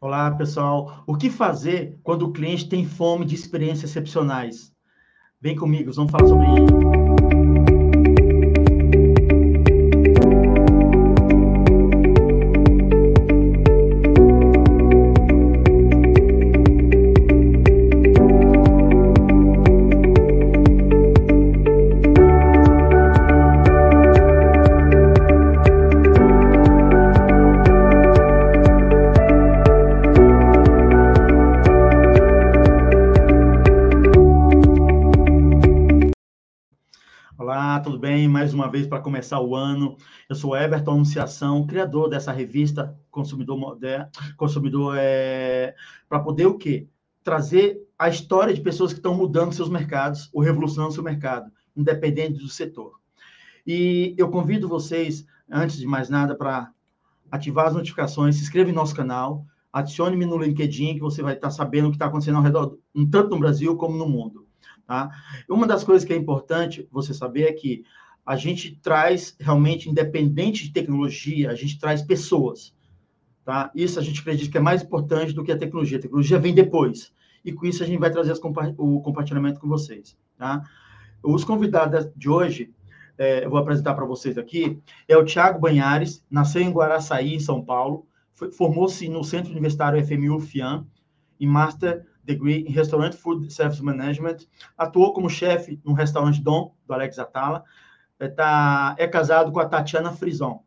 Olá, pessoal. O que fazer quando o cliente tem fome de experiências excepcionais? Vem comigo, vamos falar sobre isso. Vez para começar o ano. Eu sou Everton Anunciação, criador dessa revista Consumidor Moderno, Consumidor é para poder o quê? Trazer a história de pessoas que estão mudando seus mercados, ou revolucionando seu mercado, independente do setor. E eu convido vocês, antes de mais nada, para ativar as notificações, se inscreva em nosso canal, adicione-me no LinkedIn, que você vai estar sabendo o que está acontecendo ao redor, tanto no Brasil como no mundo. Tá? Uma das coisas que é importante você saber é que a gente traz realmente, independente de tecnologia, a gente traz pessoas. Tá? Isso a gente acredita que é mais importante do que a tecnologia. A tecnologia vem depois. E com isso a gente vai trazer compa o compartilhamento com vocês. Tá? Os convidados de hoje, é, eu vou apresentar para vocês aqui, é o Tiago Banhares, nasceu em Guaraçaí, em São Paulo, formou-se no Centro Universitário FMU FIAM, em Master Degree em Restaurant Food Service Management, atuou como chefe no restaurante Dom, do Alex Atala, tá, é casado com a Tatiana Frison.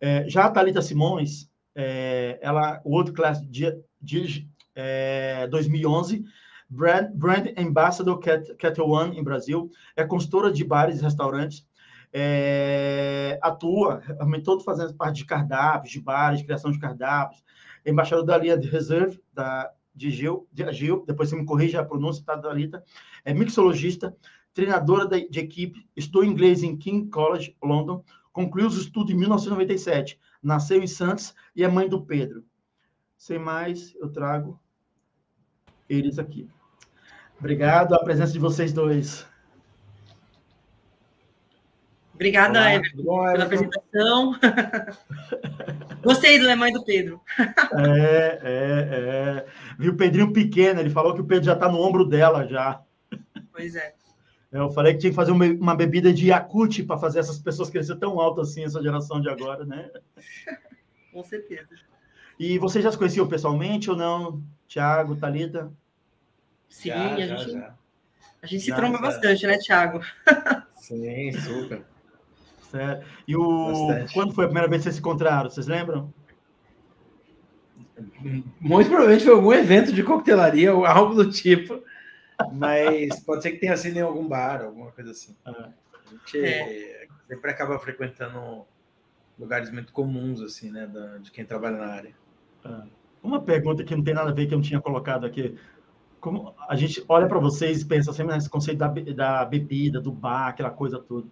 É, já a Thalita Simões, é, ela, o outro classe de, de é, 2011, Brand, Brand Ambassador Cat One em Brasil, é consultora de bares e restaurantes, é, atua todo fazendo parte de cardápios, de bares, criação de cardápios, embaixador da linha de reserve da, de Gil, de Gil, depois você me corrige a pronúncia, tá, Dalita, é mixologista, treinadora de equipe, estudou inglês em King College, London, concluiu os estudos em 1997, nasceu em Santos e é mãe do Pedro. Sem mais, eu trago eles aqui. Obrigado a presença de vocês dois. Obrigada, Olá, Everton, pela apresentação. Gostei do é mãe do Pedro. é, é, é. Viu o Pedrinho pequeno, ele falou que o Pedro já está no ombro dela já. Pois é. Eu falei que tinha que fazer uma, bebida de Yakut para fazer essas pessoas crescer tão alto assim, essa geração de agora, né? Com certeza. E vocês já se conheciam pessoalmente ou não? Tiago, Thalita? Sim, já, a, gente, já. a gente se tromba bastante, né, Tiago? Sim, super. Certo. E o... quando foi a primeira vez que vocês se encontraram? Vocês lembram? Muito provavelmente foi algum evento de coquetelaria ou algo do tipo. Mas pode ser que tenha sido em algum bar, alguma coisa assim. Ah. A gente é. sempre acaba frequentando lugares muito comuns, assim, né, da, de quem trabalha na área. Ah. Uma pergunta que não tem nada a ver que eu não tinha colocado aqui. Como a gente olha para vocês e pensa sempre nesse conceito da, da bebida, do bar, aquela coisa toda.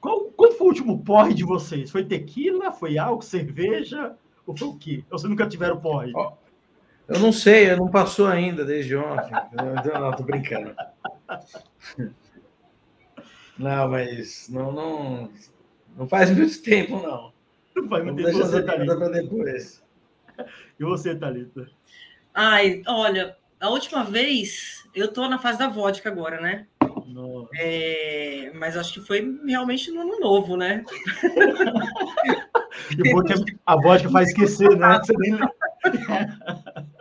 Qual, qual foi o último porre de vocês? Foi tequila? Foi álcool, cerveja? Ou foi o quê? Ou vocês nunca tiveram porre? Oh, eu não sei, não passou ainda desde ontem. Não, não tô brincando. Não, mas não, não, não faz muito tempo, não. Não faz muito tempo. Deixa para depois. E você, Thalita? Ai, olha, a última vez eu tô na fase da vodka agora, né? É, mas acho que foi realmente no ano novo, né? a vodka faz esquecer, né?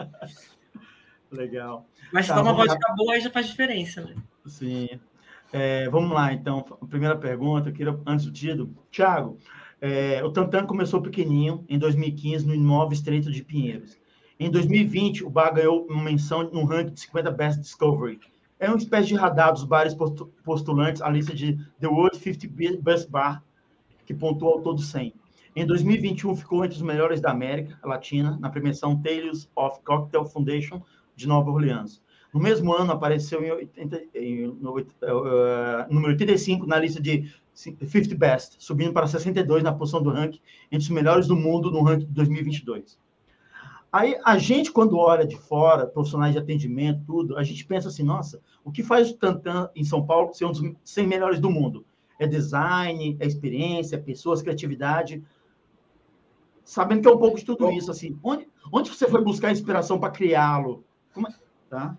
Legal. Mas se tá, toma vodka lá. boa, aí já faz diferença, né? Sim. É, vamos lá, então. Primeira pergunta, eu queria, antes do tido. Tiago, é, o Tantan começou pequenininho, em 2015, no Imóvel Estreito de Pinheiros. Em 2020, o bar ganhou uma menção no ranking de 50 Best Discovery. É uma espécie de radar dos bares postulantes à lista de The World 50 Best Bar, que pontuou ao todo 100. Em 2021, ficou entre os melhores da América Latina, na premiação Tales of Cocktail Foundation de Nova Orleans. No mesmo ano, apareceu em, 80, em no, uh, número 85 na lista de 50 Best, subindo para 62 na posição do ranking, entre os melhores do mundo no ranking de 2022. Aí a gente, quando olha de fora, profissionais de atendimento, tudo, a gente pensa assim, nossa, o que faz o Tantan em São Paulo ser um dos 100 melhores do mundo? É design, é experiência, é pessoas, criatividade. sabendo que é um pouco de tudo isso, assim, onde, onde você foi buscar inspiração para criá-lo? É, tá?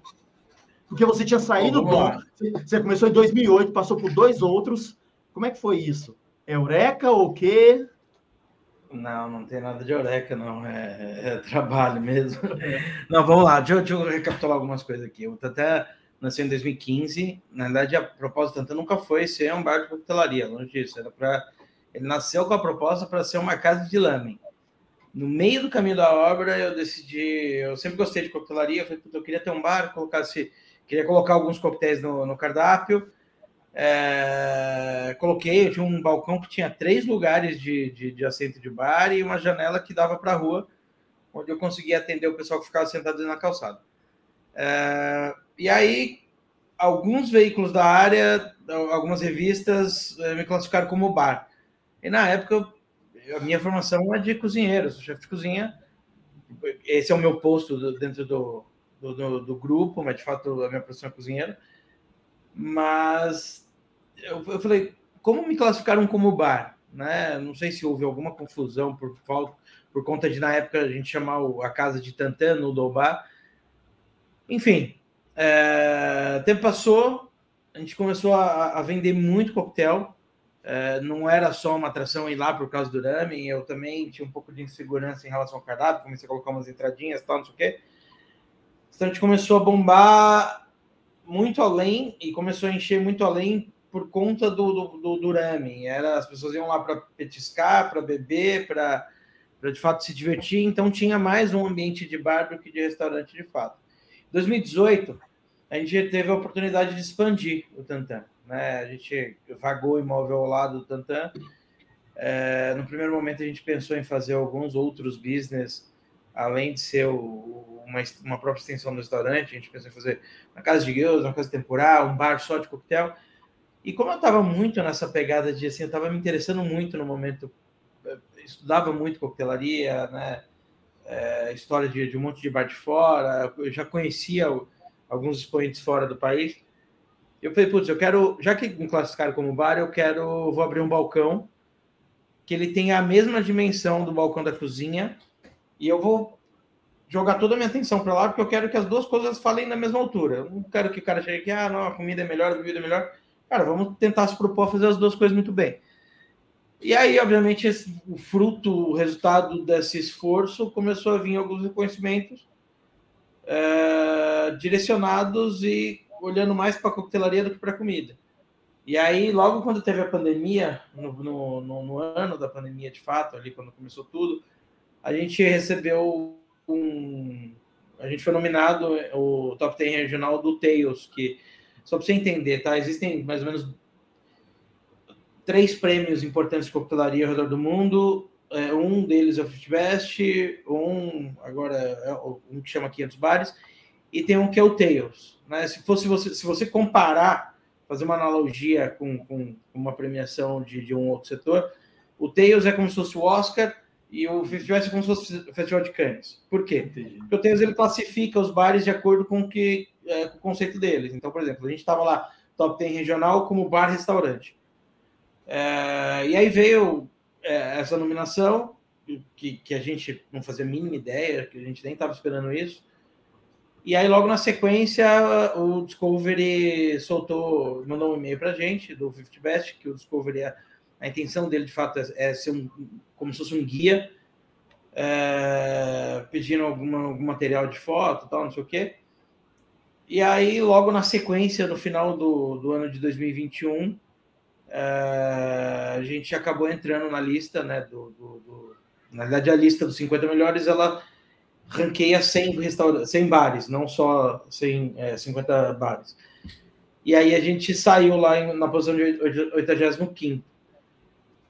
Porque você tinha saído do. Você começou em 2008, passou por dois outros. Como é que foi isso? Eureka ou o quê? Não, não tem nada de eureka, não. É, é trabalho mesmo. É. Não, vamos lá. Deixa eu, deixa eu, recapitular algumas coisas aqui. O Tantan nasceu em 2015. Na verdade, a proposta do Tantan nunca foi ser um bar de coquetelaria, longe disso. Era para Ele nasceu com a proposta para ser uma casa de lamen. No meio do caminho da obra, eu decidi. Eu sempre gostei de coquetelaria. Eu falei, eu queria ter um bar, colocasse, queria colocar alguns coquetéis no, no cardápio é, coloquei, eu tinha um balcão que tinha três lugares de, de, de assento de bar e uma janela que dava para a rua, onde eu conseguia atender o pessoal que ficava sentado na calçada. É, e aí, alguns veículos da área, algumas revistas é, me classificaram como bar. E na época, a minha formação é de cozinheiro, sou chefe de cozinha. Esse é o meu posto dentro do, do, do, do grupo, mas de fato a minha profissão é cozinheiro. Mas eu, eu falei, como me classificaram como bar? Né? Não sei se houve alguma confusão por falta por conta de na época a gente chamar a casa de Tantan no Dobá. Enfim, é, tempo passou, a gente começou a, a vender muito coquetel. É, não era só uma atração ir lá por causa do ramen, eu também tinha um pouco de insegurança em relação ao cardápio, comecei a colocar umas entradinhas, tal, não sei o quê. Então a gente começou a bombar muito além e começou a encher muito além por conta do, do, do, do ramen. Era, as pessoas iam lá para petiscar, para beber, para de fato se divertir. Então tinha mais um ambiente de bar do que de restaurante de fato. Em 2018, a gente teve a oportunidade de expandir o Tantan. Né? A gente vagou imóvel ao lado do Tantan. É, no primeiro momento, a gente pensou em fazer alguns outros business, além de ser o, uma, uma própria extensão do restaurante, a gente pensou em fazer uma casa de guilds, uma casa temporal, um bar só de coquetel. E como eu estava muito nessa pegada de assim, eu estava me interessando muito no momento, eh, estudava muito coquetelaria, né? É, história de, de, um monte de bar de fora, eu já conhecia o, alguns expoentes fora do país. Eu falei, putz, eu quero, já que me classificaram como bar, eu quero, vou abrir um balcão que ele tenha a mesma dimensão do balcão da cozinha e eu vou jogar toda a minha atenção para lá, porque eu quero que as duas coisas falem na mesma altura. Eu não quero que o cara chegue aqui, ah, não, a comida é melhor, a bebida é melhor. Cara, vamos tentar se propor a fazer as duas coisas muito bem. E aí, obviamente, esse, o fruto, o resultado desse esforço começou a vir alguns reconhecimentos é, direcionados e olhando mais para coquetelaria do que para comida. E aí, logo quando teve a pandemia, no, no, no, no ano da pandemia de fato, ali quando começou tudo, a gente recebeu um. A gente foi nominado o top 10 regional do Tails, que, só para você entender, tá? Existem mais ou menos três prêmios importantes de coquetelaria ao redor do mundo. É, um deles é o Fitbest, um agora é um que chama 500 bares, e tem um que é o Tails. Né? Se fosse você, se você comparar, fazer uma analogia com, com uma premiação de, de um outro setor, o Tails é como se fosse o Oscar e o festival é como se fosse o Festival de Cannes. Por quê? Entendi. Porque o Tails ele classifica os bares de acordo com, que, é, com o conceito deles. Então, por exemplo, a gente estava lá, top 10 regional, como bar-restaurante. É, e aí veio é, essa nominação, que, que a gente não fazia a mínima ideia, que a gente nem estava esperando isso. E aí, logo na sequência, o Discovery soltou, mandou um e-mail para a gente, do 50 Best, que o Discovery é a intenção dele, de fato, é, é ser um, como se fosse um guia, é, pedindo alguma, algum material de foto, tal, não sei o quê. E aí, logo na sequência, no final do, do ano de 2021, é, a gente acabou entrando na lista, né? Do, do, do, na verdade, a lista dos 50 melhores, ela ranqueia 100, restaur 100 bares, não só 100, é, 50 bares. E aí a gente saiu lá em, na posição de 85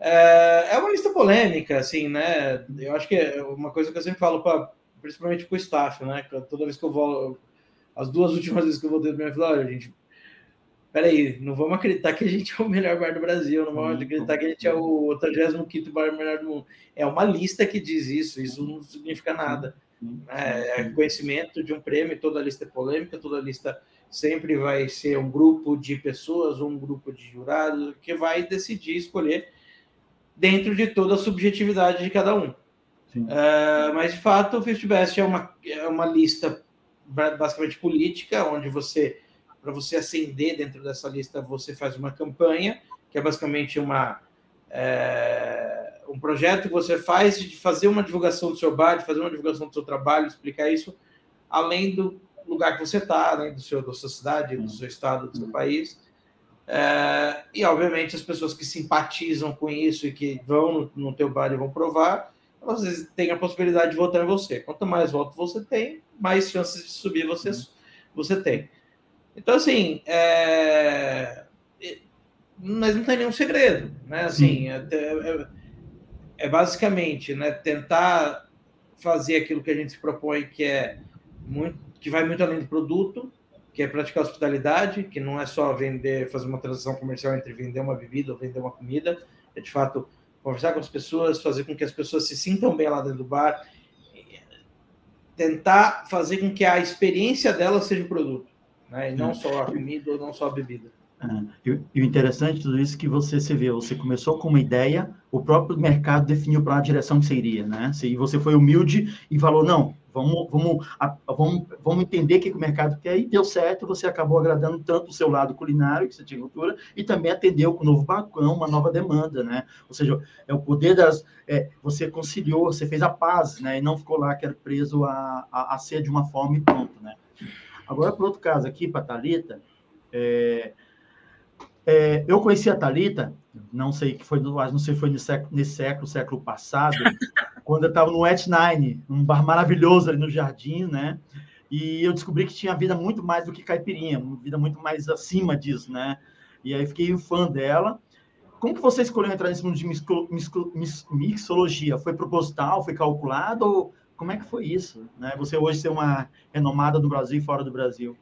é, é uma lista polêmica, assim, né? Eu acho que é uma coisa que eu sempre falo, pra, principalmente para o staff, né? Toda vez que eu vou, as duas últimas vezes que eu voltei para minha falar, olha, gente, peraí, não vamos acreditar que a gente é o melhor bar do Brasil, não vamos acreditar que a gente é o 85 bar melhor do mundo. É uma lista que diz isso, isso não significa nada. É, é conhecimento de um prêmio, toda lista é polêmica, toda lista sempre vai ser um grupo de pessoas, um grupo de jurados que vai decidir escolher dentro de toda a subjetividade de cada um. Uh, mas, de fato, o Fifty Best é uma, é uma lista basicamente política, onde você, para você ascender dentro dessa lista, você faz uma campanha, que é basicamente uma, é, um projeto que você faz de fazer uma divulgação do seu bar, de fazer uma divulgação do seu trabalho, explicar isso, além do lugar que você está, além do seu, da sua cidade, do seu estado, do seu uhum. país. É, e, obviamente, as pessoas que simpatizam com isso e que vão no, no teu bar e vão provar, às vezes têm a possibilidade de votar em você. Quanto mais votos você tem, mais chances de subir você, uhum. você tem. Então, assim, é... mas não tem nenhum segredo, né? Assim, é, é, é, basicamente né, tentar fazer aquilo que a gente se propõe, que é muito, que vai muito além do produto, que é praticar hospitalidade, que não é só vender, fazer uma transação comercial entre vender uma bebida ou vender uma comida, é de fato conversar com as pessoas, fazer com que as pessoas se sintam bem lá dentro do bar, tentar fazer com que a experiência dela seja o produto, né? e não só a comida ou não só a bebida. E, o interessante de tudo isso é que você se vê, você começou com uma ideia, o próprio mercado definiu para a direção que seria, né? E você foi humilde e falou, não, vamos, vamos, vamos, vamos entender o que o mercado quer, e deu certo, você acabou agradando tanto o seu lado culinário, que você tinha cultura, e também atendeu com um novo balcão, uma nova demanda, né? Ou seja, é o poder das... É, você conciliou, você fez a paz, né? E não ficou lá que era preso a, a, a ser de uma forma e pronto, né? Agora, para outro caso aqui, para a Thalita, é, é, eu conheci a Talita, não sei que foi, não sei foi nesse século, nesse século, século passado, quando eu estava no Wet Nine, um bar maravilhoso ali no Jardim, né? E eu descobri que tinha vida muito mais do que caipirinha, uma vida muito mais acima disso, né? E aí fiquei fã dela. Como que você escolheu entrar nesse mundo de mixologia? Foi proposital? Foi calculado? Ou como é que foi isso? Né? Você hoje ser uma renomada no Brasil e fora do Brasil?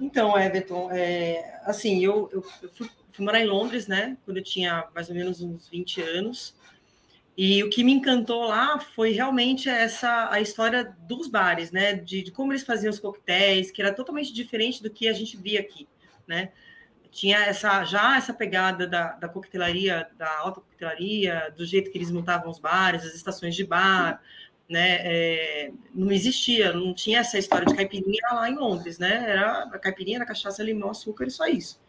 Então, Everton, é, assim, eu, eu, eu fui, fui, morar em Londres, né, quando eu tinha mais ou menos uns 20 anos, e o que me encantou lá foi realmente essa a história dos bares, né, de, de como eles faziam os coquetéis, que era totalmente diferente do que a gente via aqui, né, tinha essa já essa pegada da, da coquetelaria, da alta coquetelaria, do jeito que eles montavam os bares, as estações de bar, né? É, não existia, não tinha essa história de caipirinha lá em Londres, né? Era a caipirinha, era cachaça, limão, açúcar e só isso.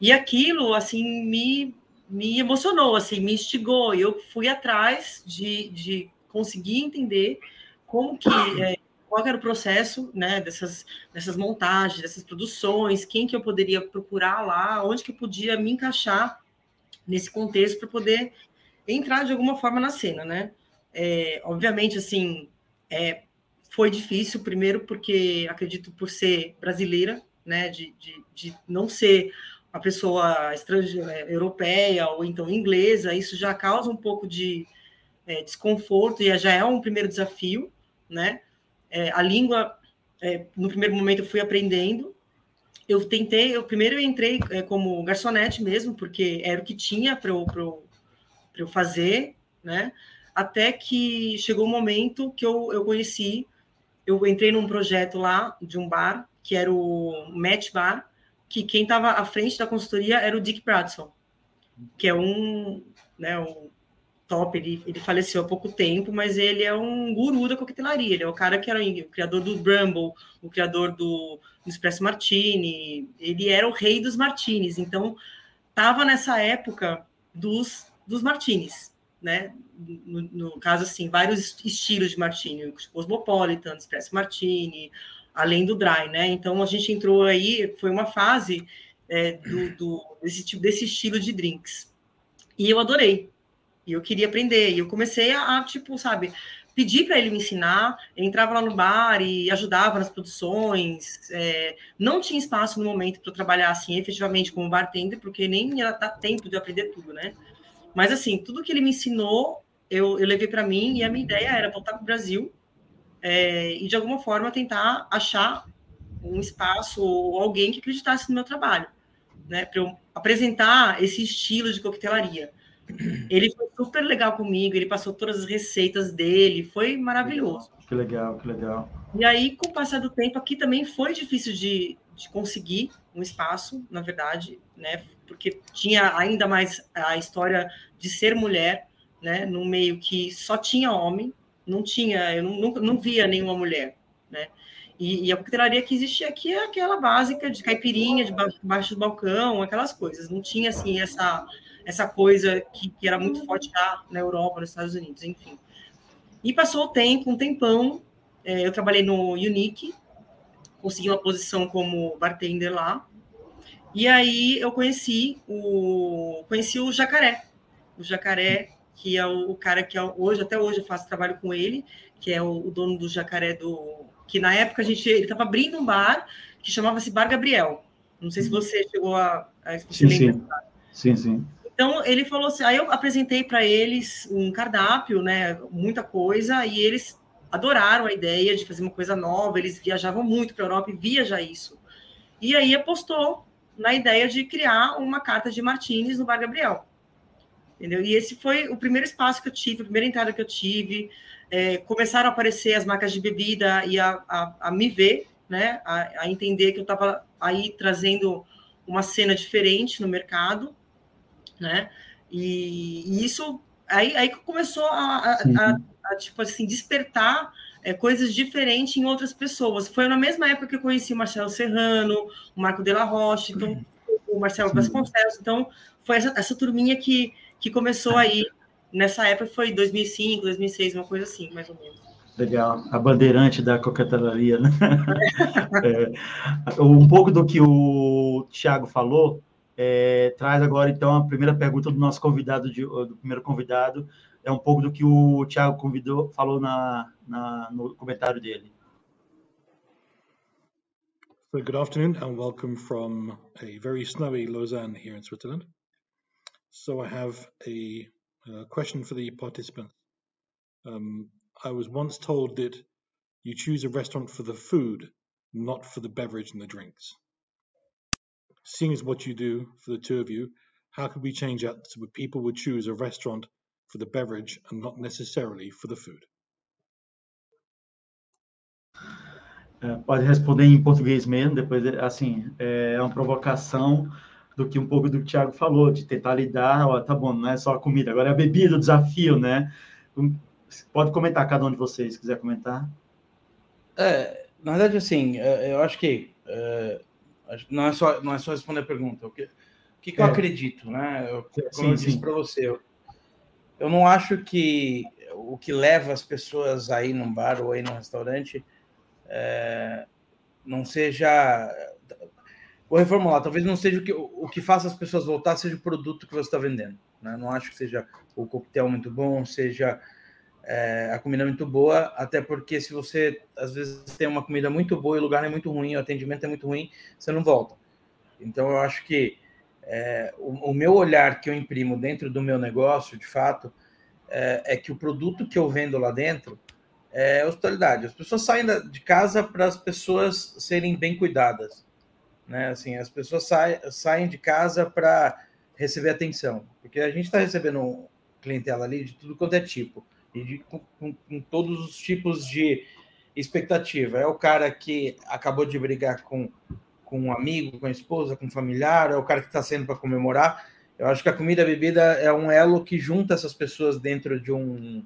E aquilo, assim, me, me emocionou, assim, me instigou. E eu fui atrás de, de conseguir entender como que é, qual era o processo, né? Dessas, dessas montagens, dessas produções, quem que eu poderia procurar lá, onde que eu podia me encaixar nesse contexto para poder entrar de alguma forma na cena, né? É, obviamente, assim, é, foi difícil, primeiro porque acredito por ser brasileira, né, de, de, de não ser uma pessoa estrangeira, é, europeia ou então inglesa, isso já causa um pouco de é, desconforto e já é um primeiro desafio, né? É, a língua, é, no primeiro momento, eu fui aprendendo. Eu tentei, eu primeiro eu entrei é, como garçonete mesmo, porque era o que tinha para eu, eu, eu fazer, né? Até que chegou um momento que eu, eu conheci, eu entrei num projeto lá de um bar, que era o Match Bar, que quem estava à frente da consultoria era o Dick Bradson, que é um, né, um top, ele, ele faleceu há pouco tempo, mas ele é um guru da coquetelaria, ele é o cara que era o criador do Bramble, o criador do, do Espresso Martini, ele era o rei dos martinis, então estava nessa época dos, dos martinis, né? No, no, caso, assim, vários estilos de martini, Cosmopolitan, Espresso Martini, além do dry, né? Então a gente entrou aí, foi uma fase é, do, do, desse, tipo, desse estilo de drinks. E eu adorei. E eu queria aprender. E eu comecei a, a tipo, sabe, pedir para ele me ensinar. Eu entrava lá no bar e ajudava nas produções. É, não tinha espaço no momento para trabalhar assim, efetivamente, como bartender, porque nem ia dar tempo de aprender tudo, né? Mas, assim, tudo que ele me ensinou, eu, eu levei para mim e a minha ideia era voltar para o Brasil é, e, de alguma forma, tentar achar um espaço ou alguém que acreditasse no meu trabalho, né? Para eu apresentar esse estilo de coquetelaria. Ele foi super legal comigo, ele passou todas as receitas dele, foi maravilhoso. Que legal, que legal. E aí, com o passar do tempo, aqui também foi difícil de, de conseguir um espaço, na verdade, né? porque tinha ainda mais a história de ser mulher, né, num meio que só tinha homem, não tinha, eu não, não, via nenhuma mulher, né? E, e, a coquetelaria que existia aqui é aquela básica de caipirinha, de baixo do balcão, aquelas coisas. Não tinha, assim, essa, essa coisa que, que era muito forte lá na Europa, nos Estados Unidos, enfim. E passou o tempo, um tempão, é, eu trabalhei no Unique, consegui uma posição como bartender lá, e aí eu conheci o, conheci o Jacaré, o Jacaré, que é o, o cara que é, hoje, até hoje eu faço trabalho com ele, que é o, o dono do Jacaré do, que na época a gente ele estava abrindo um bar que chamava-se Bar Gabriel. Não sei se uhum. você chegou a, a sim, sim. sim, sim. Então ele falou assim, aí eu apresentei para eles um cardápio, né, muita coisa, e eles adoraram a ideia de fazer uma coisa nova. Eles viajavam muito para a Europa e via já isso. E aí apostou na ideia de criar uma carta de Martins no Bar Gabriel. Entendeu? E esse foi o primeiro espaço que eu tive, a primeira entrada que eu tive é, começaram a aparecer as marcas de bebida e a, a, a me ver, né, a, a entender que eu estava aí trazendo uma cena diferente no mercado, né, e, e isso aí, aí começou a, a, a, tipo assim despertar é, coisas diferentes em outras pessoas. Foi na mesma época que eu conheci o Marcelo Serrano, o Marco de la Roche, então, o Marcelo Vasconcelos, então foi essa, essa turminha que, que começou aí Nessa época foi 2005, 2006, uma coisa assim, mais ou menos. Legal, a bandeirante da coquetelaria, né? é, um pouco do que o Thiago falou, é, traz agora então a primeira pergunta do nosso convidado, de, do primeiro convidado, é um pouco do que o Thiago convidou, falou na, na, no comentário dele. So good afternoon and welcome from a very snowy Lausanne here in Switzerland. So I have a Uh, question for the participants. Um, I was once told that you choose a restaurant for the food, not for the beverage and the drinks. Seeing as what you do for the two of you, how could we change that so people would choose a restaurant for the beverage and not necessarily for the food? É, pode responder em português mesmo, depois, assim, é uma provocação do que um pouco do que o Thiago falou, de tentar lidar, ó, tá bom, não é só a comida, agora é a bebida, o desafio, né? Pode comentar, cada um de vocês, quiser comentar. É, na verdade, assim, é, eu acho que é, não, é só, não é só responder a pergunta. O que, o que, que é. eu acredito, né? Eu, como sim, eu disse para você, eu, eu não acho que o que leva as pessoas aí num bar ou aí num restaurante é, não seja Vou reformular, talvez não seja o que, o que faça as pessoas voltar, seja o produto que você está vendendo. Né? Não acho que seja o coquetel muito bom, seja é, a comida muito boa, até porque se você às vezes tem uma comida muito boa e o lugar é muito ruim, o atendimento é muito ruim, você não volta. Então eu acho que é, o, o, meu olhar que eu imprimo dentro do meu negócio, de fato, é, é que o produto que eu vendo lá dentro é hospitalidade. As pessoas saem de casa para as pessoas serem bem cuidadas. Né? Assim, as pessoas saem, saem de casa para receber atenção, porque a gente está recebendo clientela ali de tudo quanto é tipo, e de, com, com, com, todos os tipos de expectativa. É o cara que acabou de brigar com, com um amigo, com a esposa, com um familiar, é o cara que está sendo para comemorar. Eu acho que a comida e a bebida é um elo que junta essas pessoas dentro de um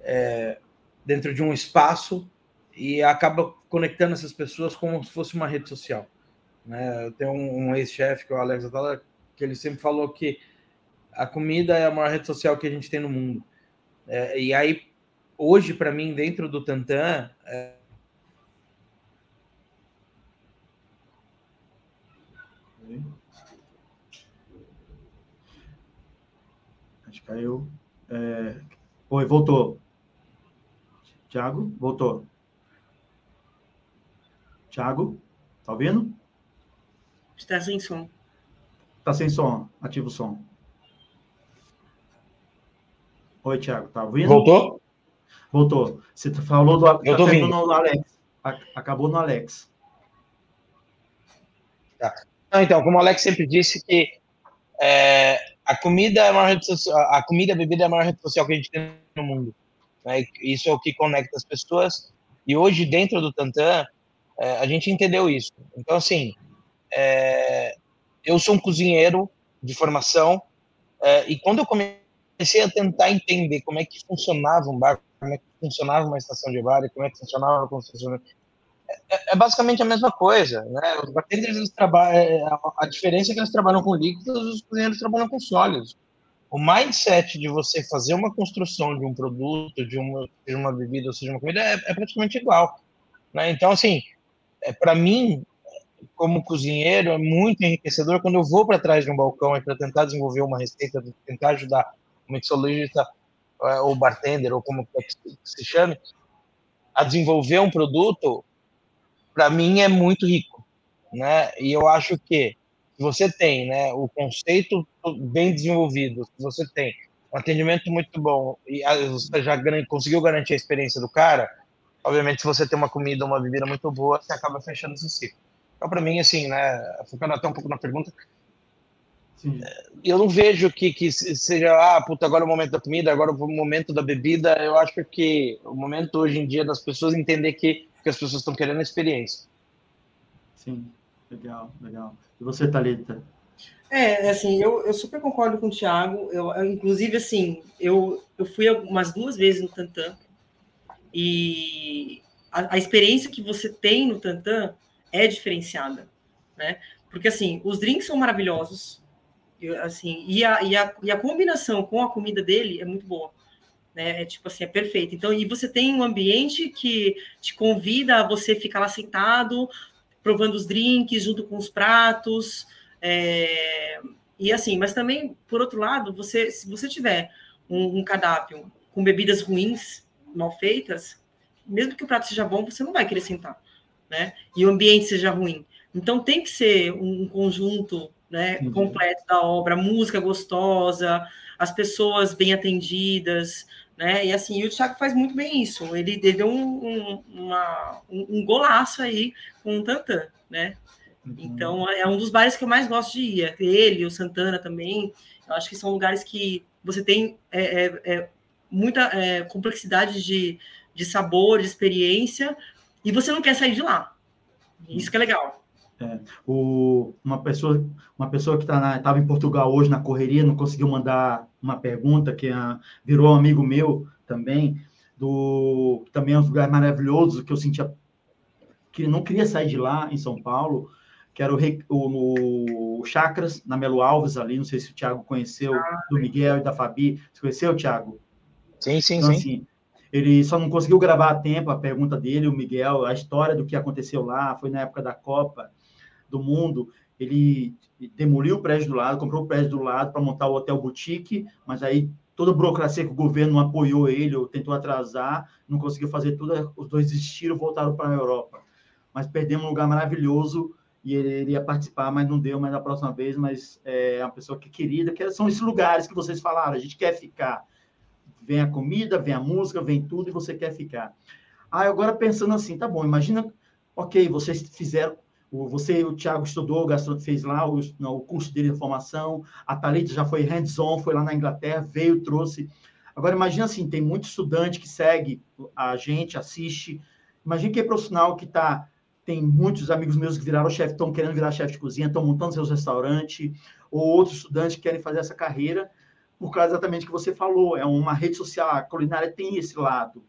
é, dentro de um espaço e acaba conectando essas pessoas como se fosse uma rede social. Né? Eu tenho um, um ex-chefe, que é o Alex Atala, que ele sempre falou que a comida é a maior rede social que a gente tem no mundo. É, e aí, hoje, para mim, dentro do Tantan, é... Que caiu. É... Oi, voltou. Tiago, voltou. Tiago, tá ouvindo? Está sem som. Está sem som. Ativa o som. Oi, Thiago, tá ouvindo? Voltou? Voltou. Você falou do. Eu tô ouvindo. no Alex. Acabou no Alex. Tá. então, como o Alex sempre disse que é, a comida é a maior rede social, a comida e a bebida é a maior rede social que a gente tem no mundo. Né? Isso é o que conecta as pessoas. E hoje, dentro do Tantan, é, a gente entendeu isso. Então, assim, é, eu sou um cozinheiro de formação é, e quando eu comecei a tentar entender como é que funcionava um bar, como é que funcionava uma estação de bar, como é que funcionava a construção. É, é basicamente a mesma coisa, né? Os bartenders eles trabalham, é, a diferença é que eles trabalham com líquidos, os cozinheiros trabalham com sólidos. O mindset de você fazer uma construção de um produto, de uma, de uma bebida, ou seja, uma comida, é, é praticamente igual. Né? Então, assim, é, para mim, como cozinheiro, é muito enriquecedor quando eu vou para trás de um balcão para tentar desenvolver uma receita, tentar ajudar o mixologista é, ou bartender, ou como que se chame, a desenvolver um produto, para mim é muito rico, né? E eu acho que se você tem, né, o conceito bem desenvolvido, se você tem um atendimento muito bom e você já conseguiu garantir a experiência do cara, obviamente se você tem uma comida, uma bebida muito boa, você acaba fechando esse ciclo. Então, para mim, assim, né, focando até um pouco na pergunta, Sim. eu não vejo que, que seja, ah, puta, agora é o momento da comida, agora é o momento da bebida. Eu acho que o momento hoje em dia das pessoas entender que, que as pessoas estão querendo a experiência. Sim, legal, legal. E você, Thalita? É, assim, eu, eu super concordo com o Thiago. Eu, eu, inclusive, assim, eu, eu fui umas duas vezes no Tantan e a, a experiência que você tem no Tantan é diferenciada, né? Porque, assim, os drinks são maravilhosos, assim, e a, e, a, e a combinação com a comida dele é muito boa, né? É tipo assim, é perfeito. Então, e você tem um ambiente que te convida a você ficar lá sentado, provando os drinks junto com os pratos, é, e assim, mas também, por outro lado, você, se você tiver um, um cardápio com bebidas ruins, mal feitas, mesmo que o prato seja bom, você não vai querer sentar né? E o ambiente seja ruim. Então tem que ser um conjunto né, uhum. completo da obra, música gostosa, as pessoas bem atendidas, né? E assim, o Thiago faz muito bem isso. Ele, ele deu um, um, uma, um, golaço aí com o Tantan, né? Uhum. Então é um dos bares que eu mais gosto de ir. Ele, o Santana também. Eu acho que são lugares que você tem é, é, é muita é, complexidade de, de sabor, de experiência, e você não quer sair de lá. Isso que é legal. É, o, uma pessoa, uma pessoa que estava tá em Portugal hoje na correria, não conseguiu mandar uma pergunta, que a, virou um amigo meu também, do também é um lugar maravilhoso que eu sentia que não queria sair de lá em São Paulo, que era o, o, o Chakras, na Melo Alves ali, não sei se o Thiago conheceu, ah, do Miguel e da Fabi. Você conheceu, Thiago? Sim, sim, então, sim. Assim, ele só não conseguiu gravar a tempo a pergunta dele, o Miguel, a história do que aconteceu lá, foi na época da Copa do Mundo. Ele demoliu o prédio do lado, comprou o prédio do lado para montar o hotel boutique, mas aí toda a burocracia que o governo apoiou ele, ou tentou atrasar, não conseguiu fazer tudo, os dois desistiram, voltaram para a Europa. Mas perdemos um lugar maravilhoso e ele iria participar, mas não deu mais da próxima vez, mas é uma pessoa que querida, que são esses lugares que vocês falaram, a gente quer ficar vem a comida, vem a música, vem tudo e você quer ficar. Ah, agora pensando assim, tá bom, imagina, ok, vocês fizeram, você o Thiago estudou, gastou, fez lá o, o curso dele de formação, a Thalita já foi hands-on, foi lá na Inglaterra, veio, trouxe. Agora, imagina assim, tem muito estudante que segue a gente, assiste. Imagina que é profissional que está tem muitos amigos meus que viraram chefe, estão querendo virar chefe de cozinha, estão montando seus restaurantes, ou outros estudantes que querem fazer essa carreira, por causa exatamente que você falou, é uma rede social, a culinária tem esse lado.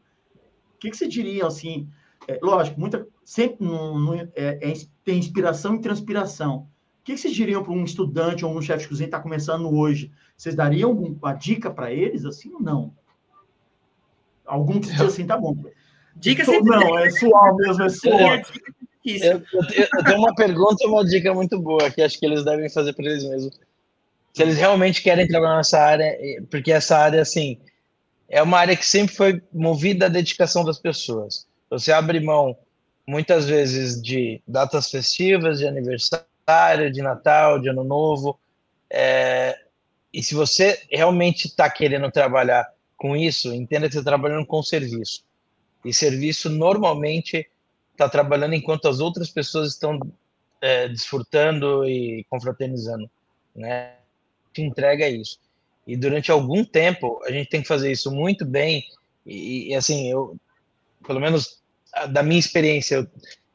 O que, que você diria, assim, é, lógico, muita, sempre no, no, é, é, tem inspiração e transpiração. O que, que vocês diriam para um estudante ou um chefe de cozinha que está começando hoje? Vocês dariam uma dica para eles, assim, ou não? Algum que diz assim, tá bom. Dica sempre Não, é sual mesmo, é sual. Eu, eu, eu, tenho uma pergunta e uma dica muito boa que acho que eles devem fazer para eles mesmos se eles realmente querem trabalhar nessa área, porque essa área, assim, é uma área que sempre foi movida à dedicação das pessoas. Você abre mão, muitas vezes, de datas festivas, de aniversário, de Natal, de Ano Novo, é, e se você realmente está querendo trabalhar com isso, entenda que você está trabalhando com serviço. E serviço, normalmente, está trabalhando enquanto as outras pessoas estão é, desfrutando e confraternizando, né? te entrega isso. E durante algum tempo a gente tem que fazer isso muito bem. E, e assim, eu, pelo menos da minha experiência, eu,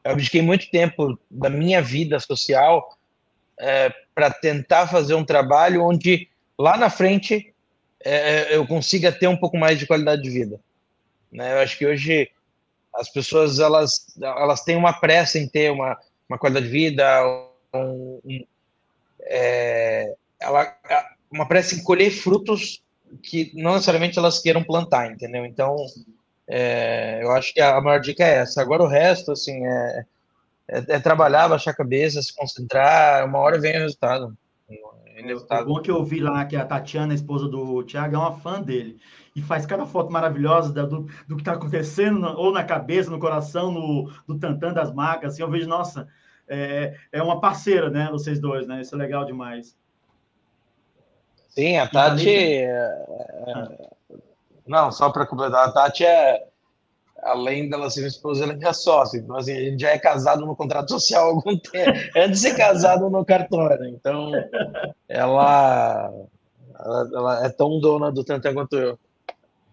abdiquei muito tempo da minha vida social é, para tentar fazer um trabalho onde lá na frente é, eu consiga ter um pouco mais de qualidade de vida. Né? Eu acho que hoje as pessoas elas, elas têm uma pressa em ter uma, uma qualidade de vida, um, um, é, ela, uma pressa em colher frutos que não necessariamente elas queiram plantar, entendeu? Então, é, eu acho que a maior dica é essa. Agora o resto, assim, é, é, é trabalhar, baixar a cabeça, se concentrar, uma hora vem o resultado. É bom que eu vi lá que a Tatiana, a esposa do Thiago, é uma fã dele. E faz cada foto maravilhosa do, do que está acontecendo, ou na cabeça, no coração, no, no tantã das marcas. Assim, eu vejo, nossa, é, é uma parceira, né? Vocês dois, né? Isso é legal demais. Sim, a Tati. É, é, não, só para completar, a Tati é, além dela ser minha esposa, ela é minha sócia. Então, assim, a gente já é casado no contrato social há algum tempo, antes de ser casado no cartório. Então, ela, ela, ela é tão dona do Tantan quanto eu.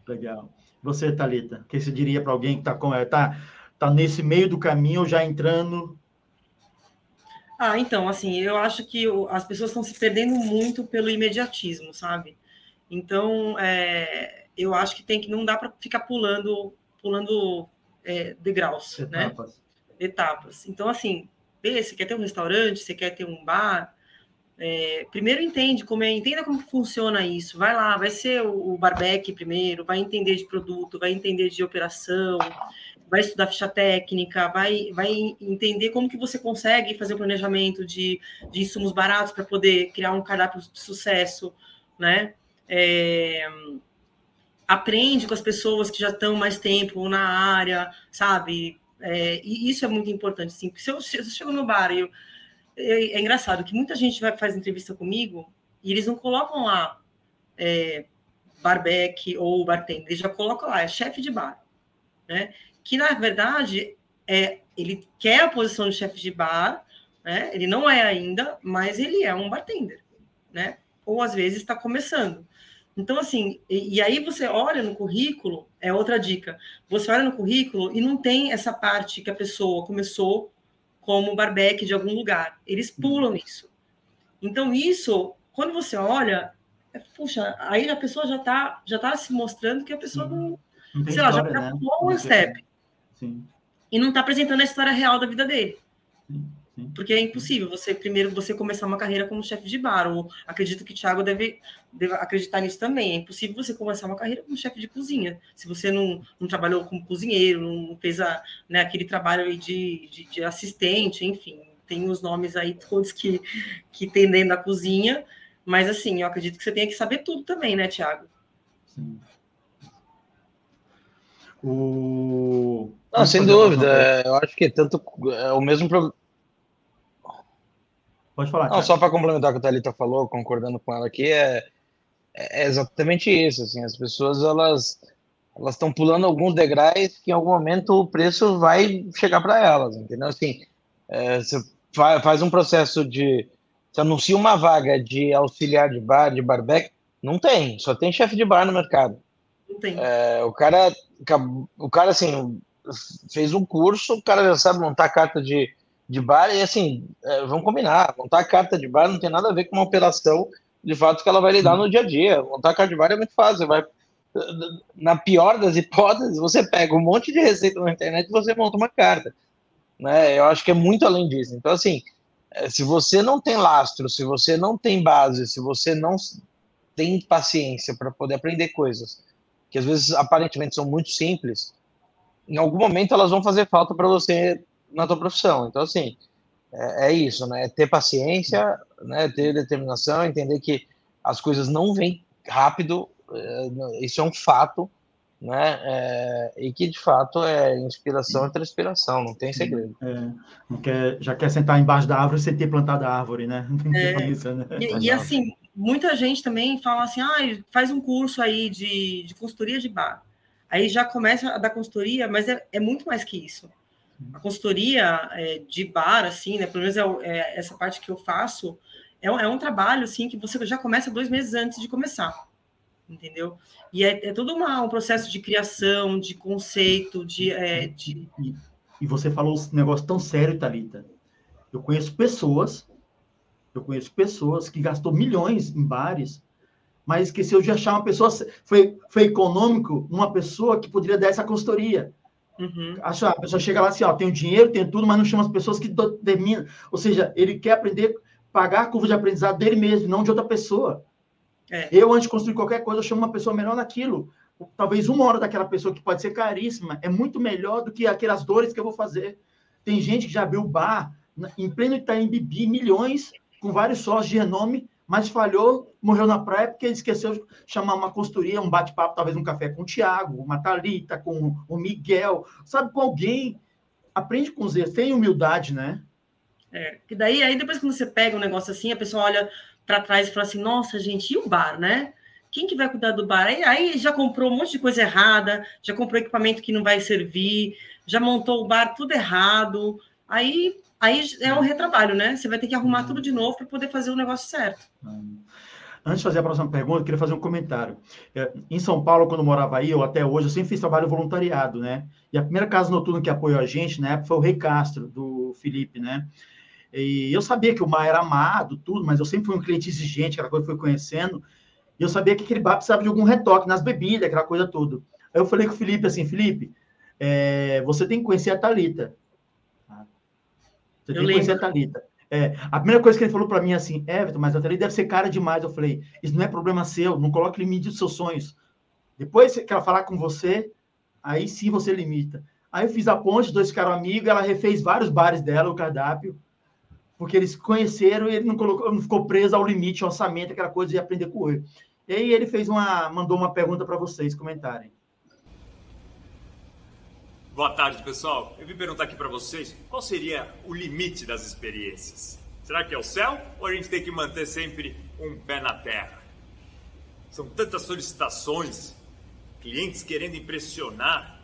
Legal. Você, Thalita, o que você diria para alguém que está tá, tá nesse meio do caminho, já entrando ah, então, assim, eu acho que as pessoas estão se perdendo muito pelo imediatismo, sabe? Então, é, eu acho que tem que não dá para ficar pulando, pulando é, degraus, né? Etapas. né? Etapas. Então, assim, você quer ter um restaurante, você quer ter um bar, é, primeiro entende como é, entenda como funciona isso. Vai lá, vai ser o, o barbeque primeiro, vai entender de produto, vai entender de operação, vai estudar ficha técnica, vai, vai entender como que você consegue fazer o planejamento de, de insumos baratos para poder criar um cardápio de sucesso, né? É, aprende com as pessoas que já estão mais tempo na área, sabe? É, e isso é muito importante, sim. Se eu, se eu chego no bar e eu, é, é, engraçado que muita gente vai faz entrevista comigo e eles não colocam lá é, barbeque ou bartender, eles já colocam lá, é chefe de bar, né? que na verdade é, ele quer a posição de chefe de bar, né? Ele não é ainda, mas ele é um bartender, né? Ou às vezes está começando. Então, assim, e, e, aí você olha no currículo, é outra dica. Você olha no currículo e não tem essa parte que a pessoa começou como barbeque de algum lugar. Eles pulam uhum. isso. Então, isso, quando você olha, é, puxa, aí a pessoa já está já tá se mostrando que a pessoa não, não sei lá, já está né? um step. Sim. E não está apresentando a história real da vida dele. Sim. Porque é impossível você primeiro você começar uma carreira como chefe de bar. Ou acredito que o Thiago deve, deve acreditar nisso também. É impossível você começar uma carreira como chefe de cozinha. Se você não, não trabalhou como cozinheiro, não fez a, né, aquele trabalho de, de, de assistente, enfim, tem os nomes aí todos que, que tem dentro da cozinha. Mas assim, eu acredito que você tenha que saber tudo também, né, Thiago? Sim. O... Não, sem dúvida. É, eu acho que tanto é o mesmo problema. Pode falar. Não, só para complementar o que a Thalita falou, concordando com ela aqui, é, é exatamente isso. Assim, as pessoas elas elas estão pulando alguns degraus que em algum momento o preço vai chegar para elas, entendeu? Assim, é, você faz um processo de você anuncia uma vaga de auxiliar de bar, de barbeque, não tem, só tem chefe de bar no mercado. Não tem. É, o cara, o cara assim, fez um curso, o cara já sabe montar carta de, de bar e assim, é, vamos combinar, montar carta de bar não tem nada a ver com uma operação de fato que ela vai lidar no dia a dia. Montar carta de bar é muito fácil, vai na pior das hipóteses, você pega um monte de receita na internet e você monta uma carta. Né? Eu acho que é muito além disso. Então, assim, é, se você não tem lastro, se você não tem base, se você não tem paciência para poder aprender coisas que às vezes aparentemente são muito simples, em algum momento elas vão fazer falta para você na tua profissão. Então, assim, é, é, isso, né? É ter paciência, né? ter determinação, entender que as coisas não vêm rápido, é, isso é um fato, né? É, e que de fato é inspiração e transpiração, não tem segredo. É, não quer, já quer sentar embaixo da árvore sem ter plantado a árvore, né? É, isso, né? E, e, assim, muita gente também fala assim, ah, faz um curso aí de, de consultoria de bar. Aí já começa a dar consultoria, mas é, é muito mais que isso. A consultoria é, de bar, assim, né? Pelo menos é, é, essa parte que eu faço, é um, é um trabalho, assim, que você já começa dois meses antes de começar entendeu? E é, é todo uma, um processo de criação, de conceito, de. É, de... E, e, você falou um negócio tão sério, Thalita. Eu conheço pessoas, eu conheço pessoas que gastou milhões em bares mas esqueceu de achar uma pessoa, foi, foi econômico, uma pessoa que poderia dar essa consultoria. Uhum. Acha, a pessoa chega lá assim, ó, tem o dinheiro, tem tudo, mas não chama as pessoas que terminam. Ou seja, ele quer aprender, pagar a curva de aprendizado dele mesmo, não de outra pessoa. É. Eu, antes de construir qualquer coisa, eu chamo uma pessoa melhor naquilo. Talvez uma hora daquela pessoa que pode ser caríssima é muito melhor do que aquelas dores que eu vou fazer. Tem gente que já abriu bar em pleno Itaim Bibi, milhões, com vários sócios de renome, mas falhou, morreu na praia porque esqueceu de chamar uma consultoria, um bate-papo, talvez um café com o Tiago, uma Thalita, com o Miguel, sabe, com alguém. Aprende com os erros, tem humildade, né? É, que daí, aí depois que você pega um negócio assim, a pessoa olha para trás e fala assim, nossa, gente, e o bar, né? Quem que vai cuidar do bar? Aí, aí já comprou um monte de coisa errada, já comprou equipamento que não vai servir, já montou o bar tudo errado, aí Aí é um retrabalho, né? Você vai ter que arrumar tudo de novo para poder fazer o negócio certo. Antes de fazer a próxima pergunta, eu queria fazer um comentário. É, em São Paulo, quando eu morava aí, ou até hoje, eu sempre fiz trabalho voluntariado, né? E a primeira casa noturna que apoiou a gente, na época, foi o Rei Castro, do Felipe, né? E eu sabia que o mar era amado, tudo, mas eu sempre fui um cliente exigente, aquela coisa que fui conhecendo, e eu sabia que aquele bar precisava de algum retoque nas bebidas, aquela coisa toda. Aí eu falei com o Felipe assim, Felipe, é, você tem que conhecer a Talita. Você tem que conhecer a Thalita. É, a primeira coisa que ele falou para mim é assim, Everton, mas a Thalita deve ser cara demais. Eu falei, isso não é problema seu, não coloque limite dos seus sonhos. Depois que ela falar com você, aí sim você limita. Aí eu fiz a ponte, dois ficaram amigos, ela refez vários bares dela, o cardápio, porque eles conheceram e ele não, colocou, não ficou preso ao limite, ao orçamento, aquela coisa de aprender com ele. E aí ele fez uma, mandou uma pergunta para vocês comentarem. Boa tarde, pessoal. Eu vim perguntar aqui para vocês qual seria o limite das experiências. Será que é o céu ou a gente tem que manter sempre um pé na terra? São tantas solicitações, clientes querendo impressionar,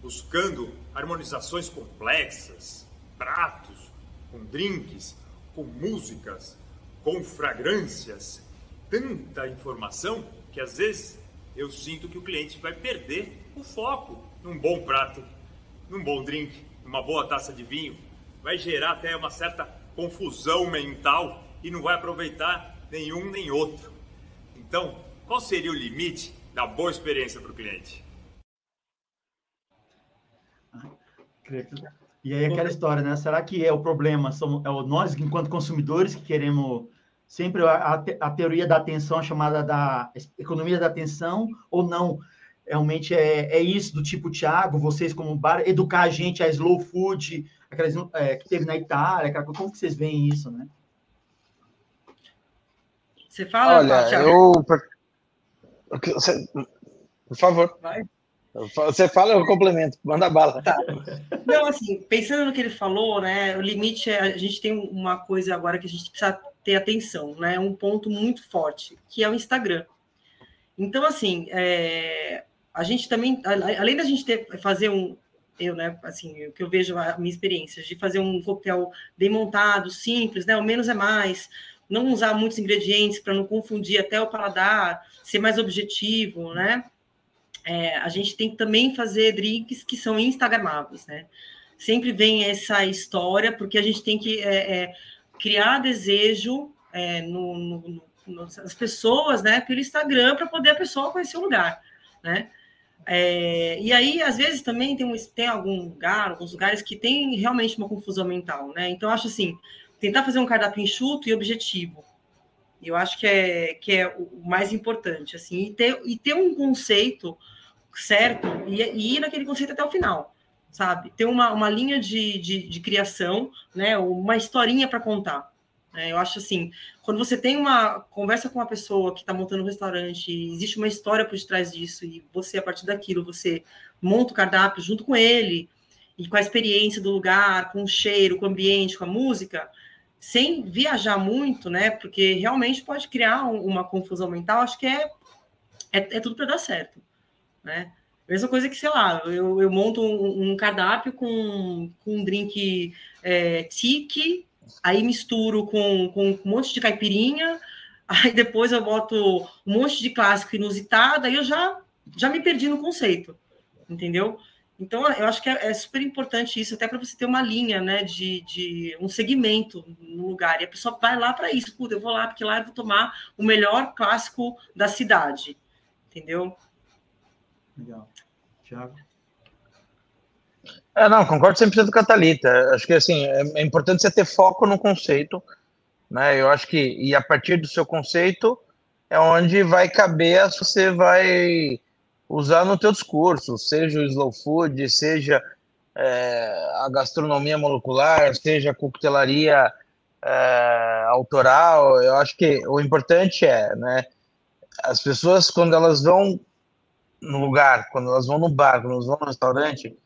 buscando harmonizações complexas, pratos, com drinks, com músicas, com fragrâncias, tanta informação que às vezes eu sinto que o cliente vai perder o foco num bom prato num bom drink, numa boa taça de vinho, vai gerar até uma certa confusão mental e não vai aproveitar nenhum nem outro. Então, qual seria o limite da boa experiência para o cliente? E aí aquela história, né? Será que é o problema? Somos, é nós, enquanto consumidores, que queremos sempre a, a, teoria da atenção, chamada da economia da atenção, ou não? Realmente é, é isso do tipo Thiago, vocês como bar, educar a gente a slow food, aquelas é, que teve na Itália, aquela, como que vocês veem isso, né? Você fala, Olha, Thiago? eu você, por favor. Vai. Você fala, eu complemento. Manda bala. Tá. Não, assim, pensando no que ele falou, né? O limite é a gente tem uma coisa agora que a gente precisa ter atenção, né? Um ponto muito forte, que é o Instagram. Então, assim, é, a gente também, além da gente ter, fazer um, eu, né, assim, o que eu vejo a minha experiência, de fazer um coquetel bem montado, simples, né, o menos é mais, não usar muitos ingredientes para não confundir até o paladar, ser mais objetivo, né, é, a gente tem que também fazer drinks que são instagramáveis, né, sempre vem essa história, porque a gente tem que é, é, criar desejo é, no, no, no, nas pessoas, né, pelo Instagram, para poder a pessoa conhecer o lugar, né, é, e aí, às vezes, também tem, um, tem algum lugar, alguns lugares que tem realmente uma confusão mental, né? Então, acho assim, tentar fazer um cardápio enxuto e objetivo. Eu acho que é, que é o mais importante, assim, e ter, e ter um conceito certo e, e ir naquele conceito até o final, sabe? Ter uma, uma linha de, de, de criação, né? Uma historinha para contar. É, eu acho assim, quando você tem uma conversa com uma pessoa que está montando um restaurante, existe uma história por detrás disso, e você, a partir daquilo, você monta o cardápio junto com ele, e com a experiência do lugar, com o cheiro, com o ambiente, com a música, sem viajar muito, né? Porque realmente pode criar uma confusão mental, acho que é, é, é tudo para dar certo, né? Mesma coisa que, sei lá, eu, eu monto um, um cardápio com, com um drink é, tique aí misturo com, com um monte de caipirinha, aí depois eu boto um monte de clássico inusitado, aí eu já, já me perdi no conceito, entendeu? Então, eu acho que é, é super importante isso, até para você ter uma linha, né, de, de um segmento no lugar. E a pessoa vai lá para isso. Puta, eu vou lá, porque lá eu vou tomar o melhor clássico da cidade. Entendeu? Legal. Tiago? É, não, concordo 100% com a Thalita. Acho que, assim, é, é importante você ter foco no conceito, né? Eu acho que, e a partir do seu conceito, é onde vai caber, você vai usar no teu discurso, seja o slow food, seja é, a gastronomia molecular, seja a coquetelaria é, autoral. Eu acho que o importante é, né, as pessoas quando elas vão no lugar, quando elas vão no bar, quando elas vão no restaurante,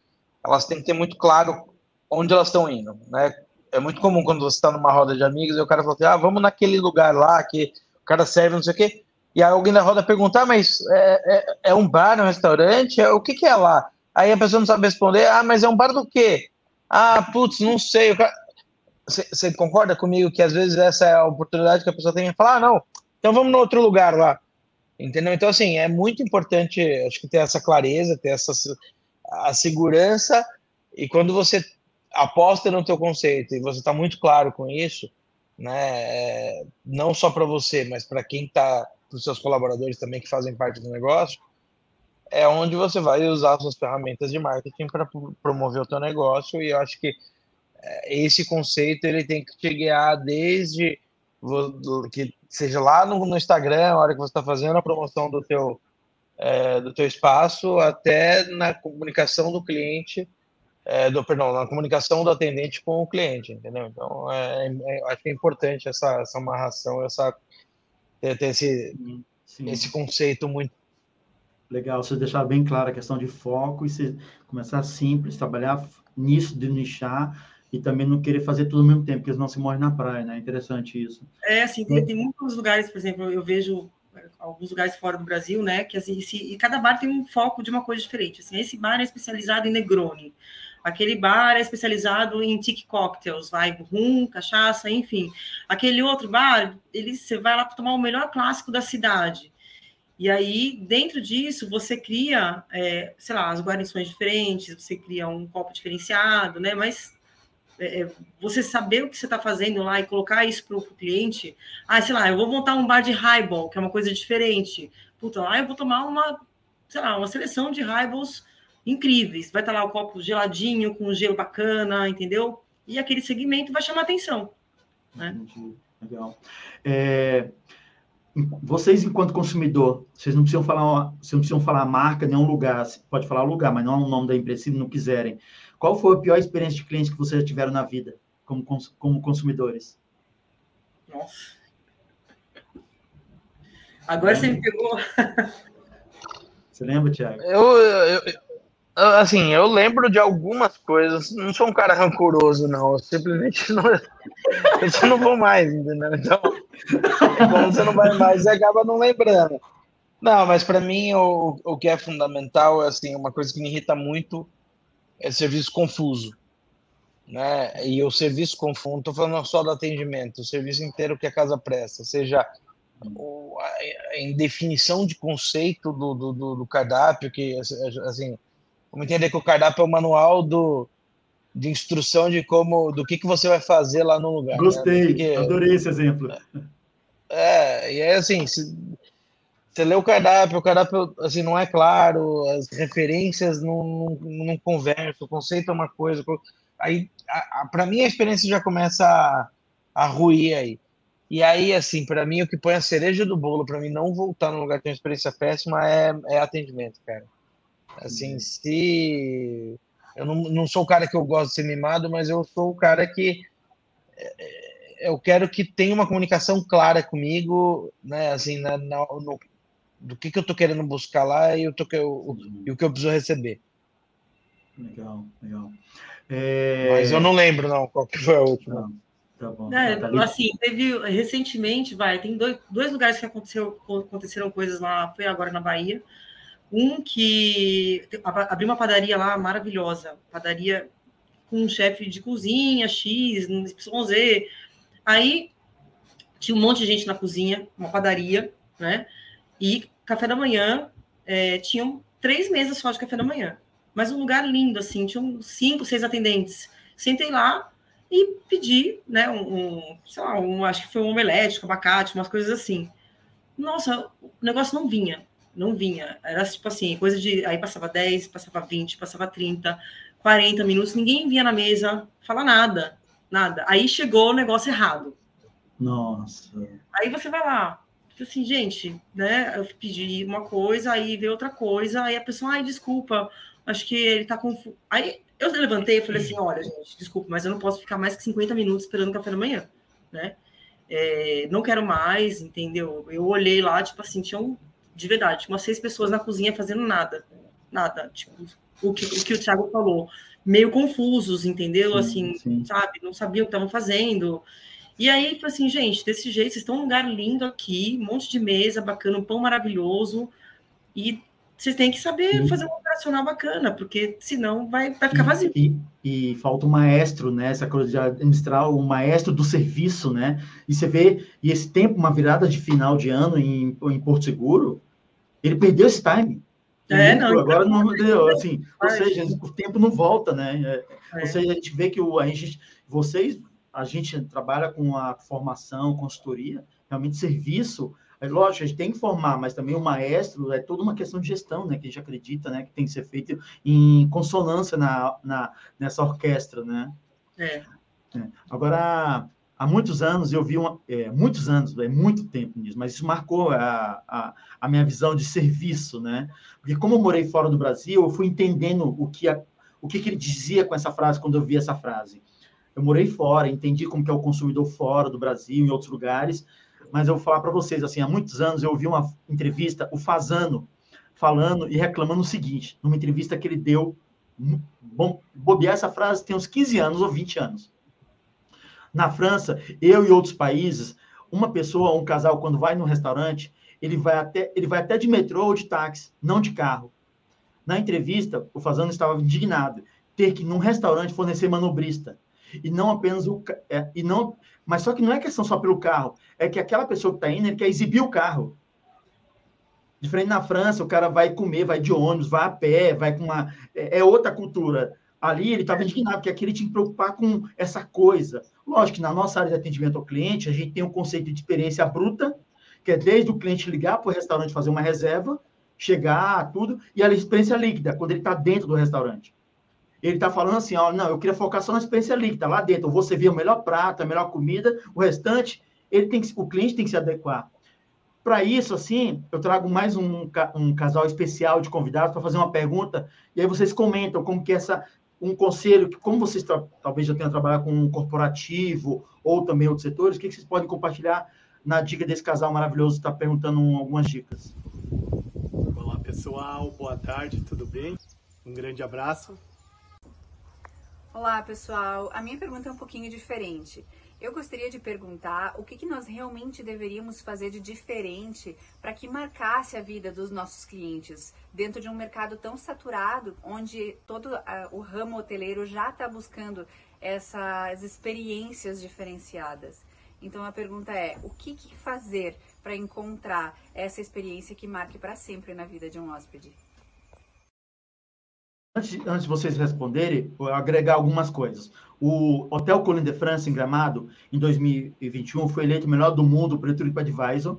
elas têm que ter muito claro onde elas estão indo, né? É muito comum quando você está numa roda de amigos e o cara fala assim, ah, vamos naquele lugar lá que o cara serve não sei o quê. E aí alguém da roda perguntar, ah, mas é, é, é, um bar, é um restaurante? É, o que, que é lá? Aí a pessoa não sabe responder, ah, mas é um bar do quê? Ah, putz, não sei. Você concorda comigo que às vezes essa é a oportunidade que a pessoa tem de falar, ah, não, então vamos no outro lugar lá. Entendeu? Então, assim, é muito importante, acho que ter essa clareza, ter essa a segurança, e quando você aposta no teu conceito e você está muito claro com isso, né, é, não só para você, mas para quem está para os seus colaboradores também que fazem parte do negócio, é onde você vai usar suas ferramentas de marketing para promover o teu negócio e eu acho que é, esse conceito ele tem que te guiar desde que seja lá no, no Instagram, a hora que você está fazendo a promoção do teu é, do teu espaço, até na comunicação do cliente, é, do perdão, na comunicação do atendente com o cliente, entendeu? Então, é, é acho que é importante essa, essa amarração, essa ter, ter esse, Sim. esse conceito muito. Legal, você deixar bem clara a questão de foco e você começar simples, trabalhar nisso de nichar e também não querer fazer tudo ao mesmo tempo, porque senão se morre na praia, né? É interessante isso. É, assim, tem, tem muitos lugares, por exemplo, eu vejo alguns lugares fora do Brasil, né? Que assim, e cada bar tem um foco de uma coisa diferente. Assim, esse bar é especializado em Negroni. Aquele bar é especializado em tic cocktails, vai rum, cachaça, enfim. Aquele outro bar, ele você vai lá para tomar o melhor clássico da cidade. E aí, dentro disso, você cria, é, sei lá, as guarnições diferentes, você cria um copo diferenciado, né? Mas é, é você saber o que você está fazendo lá e colocar isso para o cliente. Ah, sei lá, eu vou montar um bar de highball, que é uma coisa diferente. Puta, lá eu vou tomar uma, sei lá, uma seleção de highballs incríveis. Vai estar lá o copo geladinho, com gelo bacana, entendeu? E aquele segmento vai chamar atenção. Né? Legal. É, vocês, enquanto consumidor, vocês não precisam falar, vocês não precisam falar marca, nem um lugar, pode falar lugar, mas não o nome da empresa, se não quiserem. Qual foi a pior experiência de cliente que vocês já tiveram na vida, como, como consumidores? Nossa. Agora é. você me pegou. Você lembra, Thiago? Eu, eu, Assim, eu lembro de algumas coisas. Não sou um cara rancoroso, não. Eu simplesmente não. Eu não vou mais, entendeu? Então, quando você não vai mais, você acaba não lembrando. Não, mas para mim o, o que é fundamental é assim, uma coisa que me irrita muito é serviço confuso. Né? E o serviço confuso, não estou falando só do atendimento, o serviço inteiro que a casa presta, seja o, a, a indefinição de conceito do, do, do, cardápio, que assim, Vamos entender que o cardápio é o manual do, de instrução de como, do que, que você vai fazer lá no lugar. Né? Gostei, né? que, adorei esse exemplo. É, e é assim, se, você lê o cardápio, o cardápio assim, não é claro, as referências não, não, não conversam, o conceito é uma coisa. Aí, para mim, a experiência já começa a, a ruir aí. E aí, assim, para mim, o que põe a cereja do bolo para mim não voltar num lugar que tem uma experiência péssima é, é atendimento, cara. Assim, uhum. se. Eu não, não sou o cara que eu gosto de ser mimado, mas eu sou o cara que. É, eu quero que tenha uma comunicação clara comigo, né? Assim, na, na no, do que, que eu tô querendo buscar lá e, o, que eu, uhum. e o que eu preciso receber. Legal, legal. É... Mas eu não lembro, não, qual que foi a última. Tá bom. É, tá assim, teve recentemente, vai, tem dois, dois lugares que aconteceu, aconteceram coisas lá, foi agora na Bahia. Um que abriu uma padaria lá maravilhosa, padaria com um chefe de cozinha, X, YZ. Aí tinha um monte de gente na cozinha, uma padaria, né? E café da manhã, é, tinham três mesas só de café da manhã. mas um lugar lindo, assim, tinha uns cinco, seis atendentes. Sentei lá e pedi, né, um, um sei lá, um, acho que foi um omelete com abacate, umas coisas assim. Nossa, o negócio não vinha, não vinha. Era tipo assim, coisa de. Aí passava 10, passava 20, passava 30, 40 minutos, ninguém vinha na mesa falar nada, nada. Aí chegou o negócio errado. Nossa. Aí você vai lá, assim, gente, né? Eu pedi uma coisa, aí veio outra coisa, aí a pessoa, ai, desculpa, acho que ele tá confuso. Aí eu levantei e falei assim: olha, gente, desculpa, mas eu não posso ficar mais que 50 minutos esperando o café da manhã, né? É, não quero mais, entendeu? Eu olhei lá, tipo assim, tinham de verdade, umas seis pessoas na cozinha fazendo nada, nada, tipo, o que o, que o Thiago falou, meio confusos, entendeu? Sim, assim, sim. sabe, não sabiam o que estavam fazendo. E aí, falei assim, gente, desse jeito, vocês estão num lugar lindo aqui, um monte de mesa bacana, um pão maravilhoso, e vocês têm que saber Sim. fazer um operacional bacana, porque senão vai, vai ficar vazio. E, e, e, falta um maestro, né? Essa coisa de administrar o maestro do serviço, né? E você vê, e esse tempo, uma virada de final de ano em, em Porto Seguro, ele perdeu esse time. É, não, agora não deu, assim, ou seja, o tempo não volta, né? É, é. Ou seja, a gente vê que o, a gente, vocês, a gente trabalha com a formação, consultoria, realmente serviço, é lógico, a gente tem que formar, mas também o maestro é toda uma questão de gestão, né? Que a gente acredita, né? Que tem que ser feito em consonância na, na, nessa orquestra, né? É. é. Agora, há muitos anos eu vi uma, é, muitos anos, é muito tempo nisso, mas isso marcou a, a, a, minha visão de serviço, né? Porque como eu morei fora do Brasil, eu fui entendendo o que, a, o que, que ele dizia com essa frase quando eu vi essa frase. Eu morei fora, entendi como que é o consumidor fora do Brasil, em outros lugares, mas eu vou falar para vocês, assim, há muitos anos eu ouvi uma entrevista, o Fazano, falando e reclamando o seguinte, numa entrevista que ele deu, bom, bobear essa frase tem uns 15 anos ou 20 anos. Na França, eu e outros países, uma pessoa, um casal, quando vai no restaurante, ele vai até, ele vai até de metrô ou de táxi, não de carro. Na entrevista, o Fazano estava indignado ter que, num restaurante, fornecer manobrista. E não apenas o. É, e não, mas só que não é questão só pelo carro, é que aquela pessoa que está indo, ele quer exibir o carro. Diferente na França, o cara vai comer, vai de ônibus, vai a pé, vai com uma. É, é outra cultura. Ali ele estava indignado, porque aqui ele tinha que preocupar com essa coisa. Lógico que na nossa área de atendimento ao cliente, a gente tem um conceito de experiência bruta, que é desde o cliente ligar para o restaurante fazer uma reserva, chegar, tudo, e a experiência líquida, quando ele está dentro do restaurante ele está falando assim, ó, não, eu queria focar só na experiência líquida, lá dentro, eu vou servir o melhor prato, a melhor comida, o restante, ele tem que, o cliente tem que se adequar. Para isso, assim, eu trago mais um, um casal especial de convidados para fazer uma pergunta, e aí vocês comentam como que essa, um conselho, que como vocês talvez já tenham trabalhado com um corporativo, ou também outros setores, o que, que vocês podem compartilhar na dica desse casal maravilhoso que está perguntando algumas dicas. Olá, pessoal, boa tarde, tudo bem? Um grande abraço. Olá, pessoal. A minha pergunta é um pouquinho diferente. Eu gostaria de perguntar o que, que nós realmente deveríamos fazer de diferente para que marcasse a vida dos nossos clientes dentro de um mercado tão saturado, onde todo uh, o ramo hoteleiro já está buscando essas experiências diferenciadas. Então a pergunta é: o que, que fazer para encontrar essa experiência que marque para sempre na vida de um hóspede? Antes, antes de vocês responderem, vou agregar algumas coisas. O Hotel Colin de France, em Gramado, em 2021, foi eleito o melhor do mundo pelo TripAdvisor.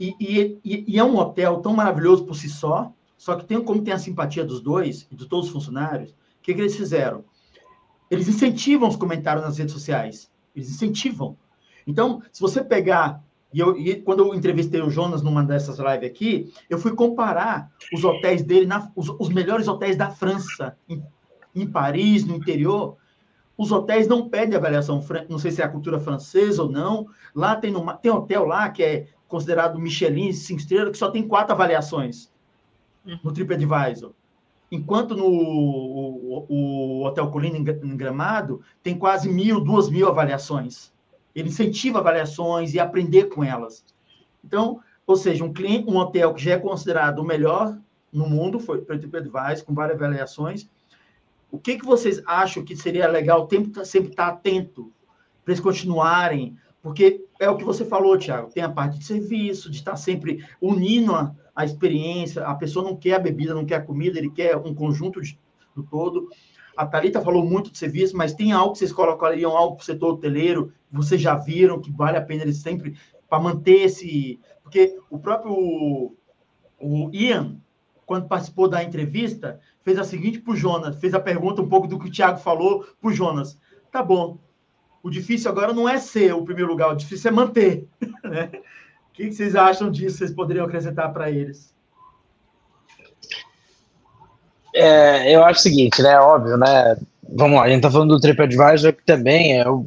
E, e, e, é um hotel tão maravilhoso por si só, só que tem, como tem a simpatia dos dois e de todos os funcionários, o que, que eles fizeram? Eles incentivam os comentários nas redes sociais. Eles incentivam. Então, se você pegar e, eu, e quando eu entrevistei o Jonas numa dessas lives aqui, eu fui comparar os hotéis dele, na, os, os melhores hotéis da França, em, em, Paris, no interior. Os hotéis não pedem avaliação, não sei se é a cultura francesa ou não. Lá tem, numa, tem hotel lá que é considerado Michelin, cinco estrelas, que só tem quatro avaliações no TripAdvisor. Enquanto no o, o Hotel Colina em Gramado tem quase mil, duas mil avaliações. Ele incentiva avaliações e aprender com elas. Então, ou seja, um cliente, um hotel que já é considerado o melhor no mundo, foi para o TripAdvisor, com várias avaliações. O que, que vocês acham que seria legal tempo tá, sempre estar atento para eles continuarem Porque é o que você falou, Tiago, tem a parte de serviço, de estar sempre unindo a, a experiência, a pessoa não quer a bebida, não quer a comida, ele quer um conjunto de, do todo. A Thalita falou muito de serviço, mas tem algo que vocês colocariam, algo para o setor hoteleiro, vocês já viram que vale a pena eles sempre, para manter esse... Porque o próprio o Ian, quando participou da entrevista, fez a seguinte para o Jonas, fez a pergunta um pouco do que o Thiago falou para o Jonas. Tá bom, o difícil agora não é ser o primeiro lugar, o difícil é manter. Né? O que vocês acham disso? Vocês poderiam acrescentar para eles? É, eu acho o seguinte, né? Óbvio, né? Vamos lá, a gente está falando do TripAdvisor, que também é, o,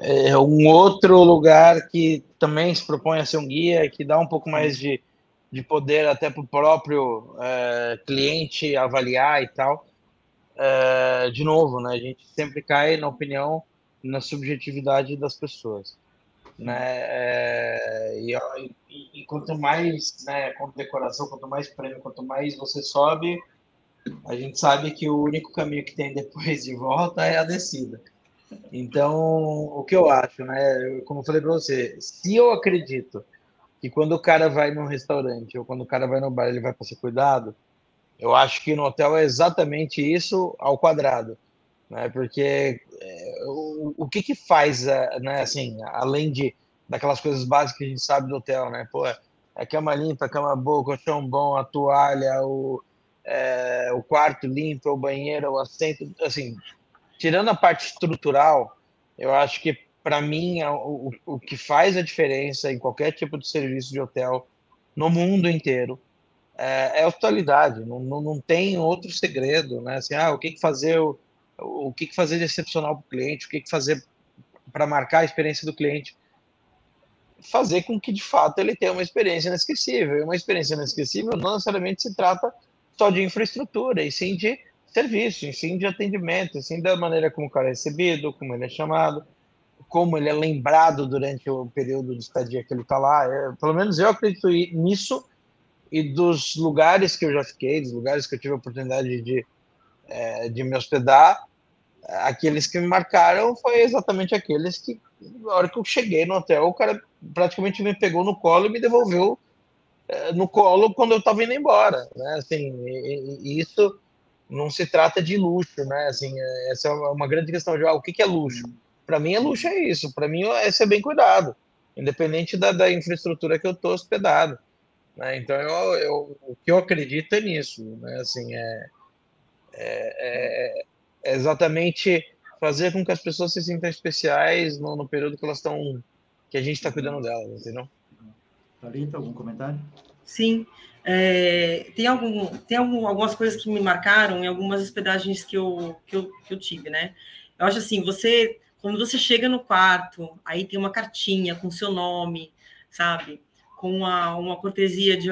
é um outro lugar que também se propõe a ser um guia, que dá um pouco mais de, de poder até para o próprio é, cliente avaliar e tal. É, de novo, né? A gente sempre cai na opinião, na subjetividade das pessoas, né? É, e, e, e, quanto mais, né? decoração, quanto mais prêmio, quanto mais você sobe, a gente sabe que o único caminho que tem depois de volta é a descida. Então, o que eu acho, né? Como eu falei para você, se eu acredito que quando o cara vai num restaurante ou quando o cara vai no bar, ele vai para ser cuidado, eu acho que no hotel é exatamente isso ao quadrado, né? Porque é, o, o que que faz, é, né? Assim, além de daquelas coisas básicas que a gente sabe do hotel, né? Pô, a cama limpa, a cama boa, o colchão bom, a toalha, o, é, o quarto limpo, o banheiro, o assento, assim, tirando a parte estrutural, eu acho que para mim o, o que faz a diferença em qualquer tipo de serviço de hotel no mundo inteiro é, é hospitalidade, não, não, não, tem outro segredo, né? Assim, ah, o que, fazer, o, o que, que fazer de excepcional para o cliente, o que, que fazer para marcar a experiência do cliente. Fazer com que, de fato, ele tenha uma experiência inesquecível. E uma experiência inesquecível não necessariamente se trata só de infraestrutura, e sim de serviço, sim de atendimento, sim da maneira como o cara é recebido, como ele é chamado, como ele é lembrado durante o período de estadia que ele está lá. É, pelo menos eu acredito nisso e dos lugares que eu já fiquei, dos lugares que eu tive a oportunidade de, é, de me hospedar, aqueles que me marcaram foi exatamente aqueles que, na hora que eu cheguei no hotel, o cara praticamente me pegou no colo e me devolveu é, no colo quando eu estava indo embora, né? Assim, e, e isso não se trata de luxo, né? Assim, é, essa é uma grande questão de ah, o que, que é luxo. Para mim, é luxo é isso. Para mim, é ser bem cuidado, independente da, da infraestrutura que eu estou hospedado. Né? Então, eu, eu, o que eu acredito é nisso. Né? Assim, é, é, é, exatamente fazer com que as pessoas se sintam especiais no, no período que elas estão, que a gente está cuidando delas, entendeu? Thalita, algum comentário? Sim. É, tem algum, tem algum, algumas coisas que me marcaram em algumas hospedagens que eu, que, eu, que eu tive, né? Eu acho assim, você, quando você chega no quarto, aí tem uma cartinha com seu nome, sabe? com uma, uma cortesia de,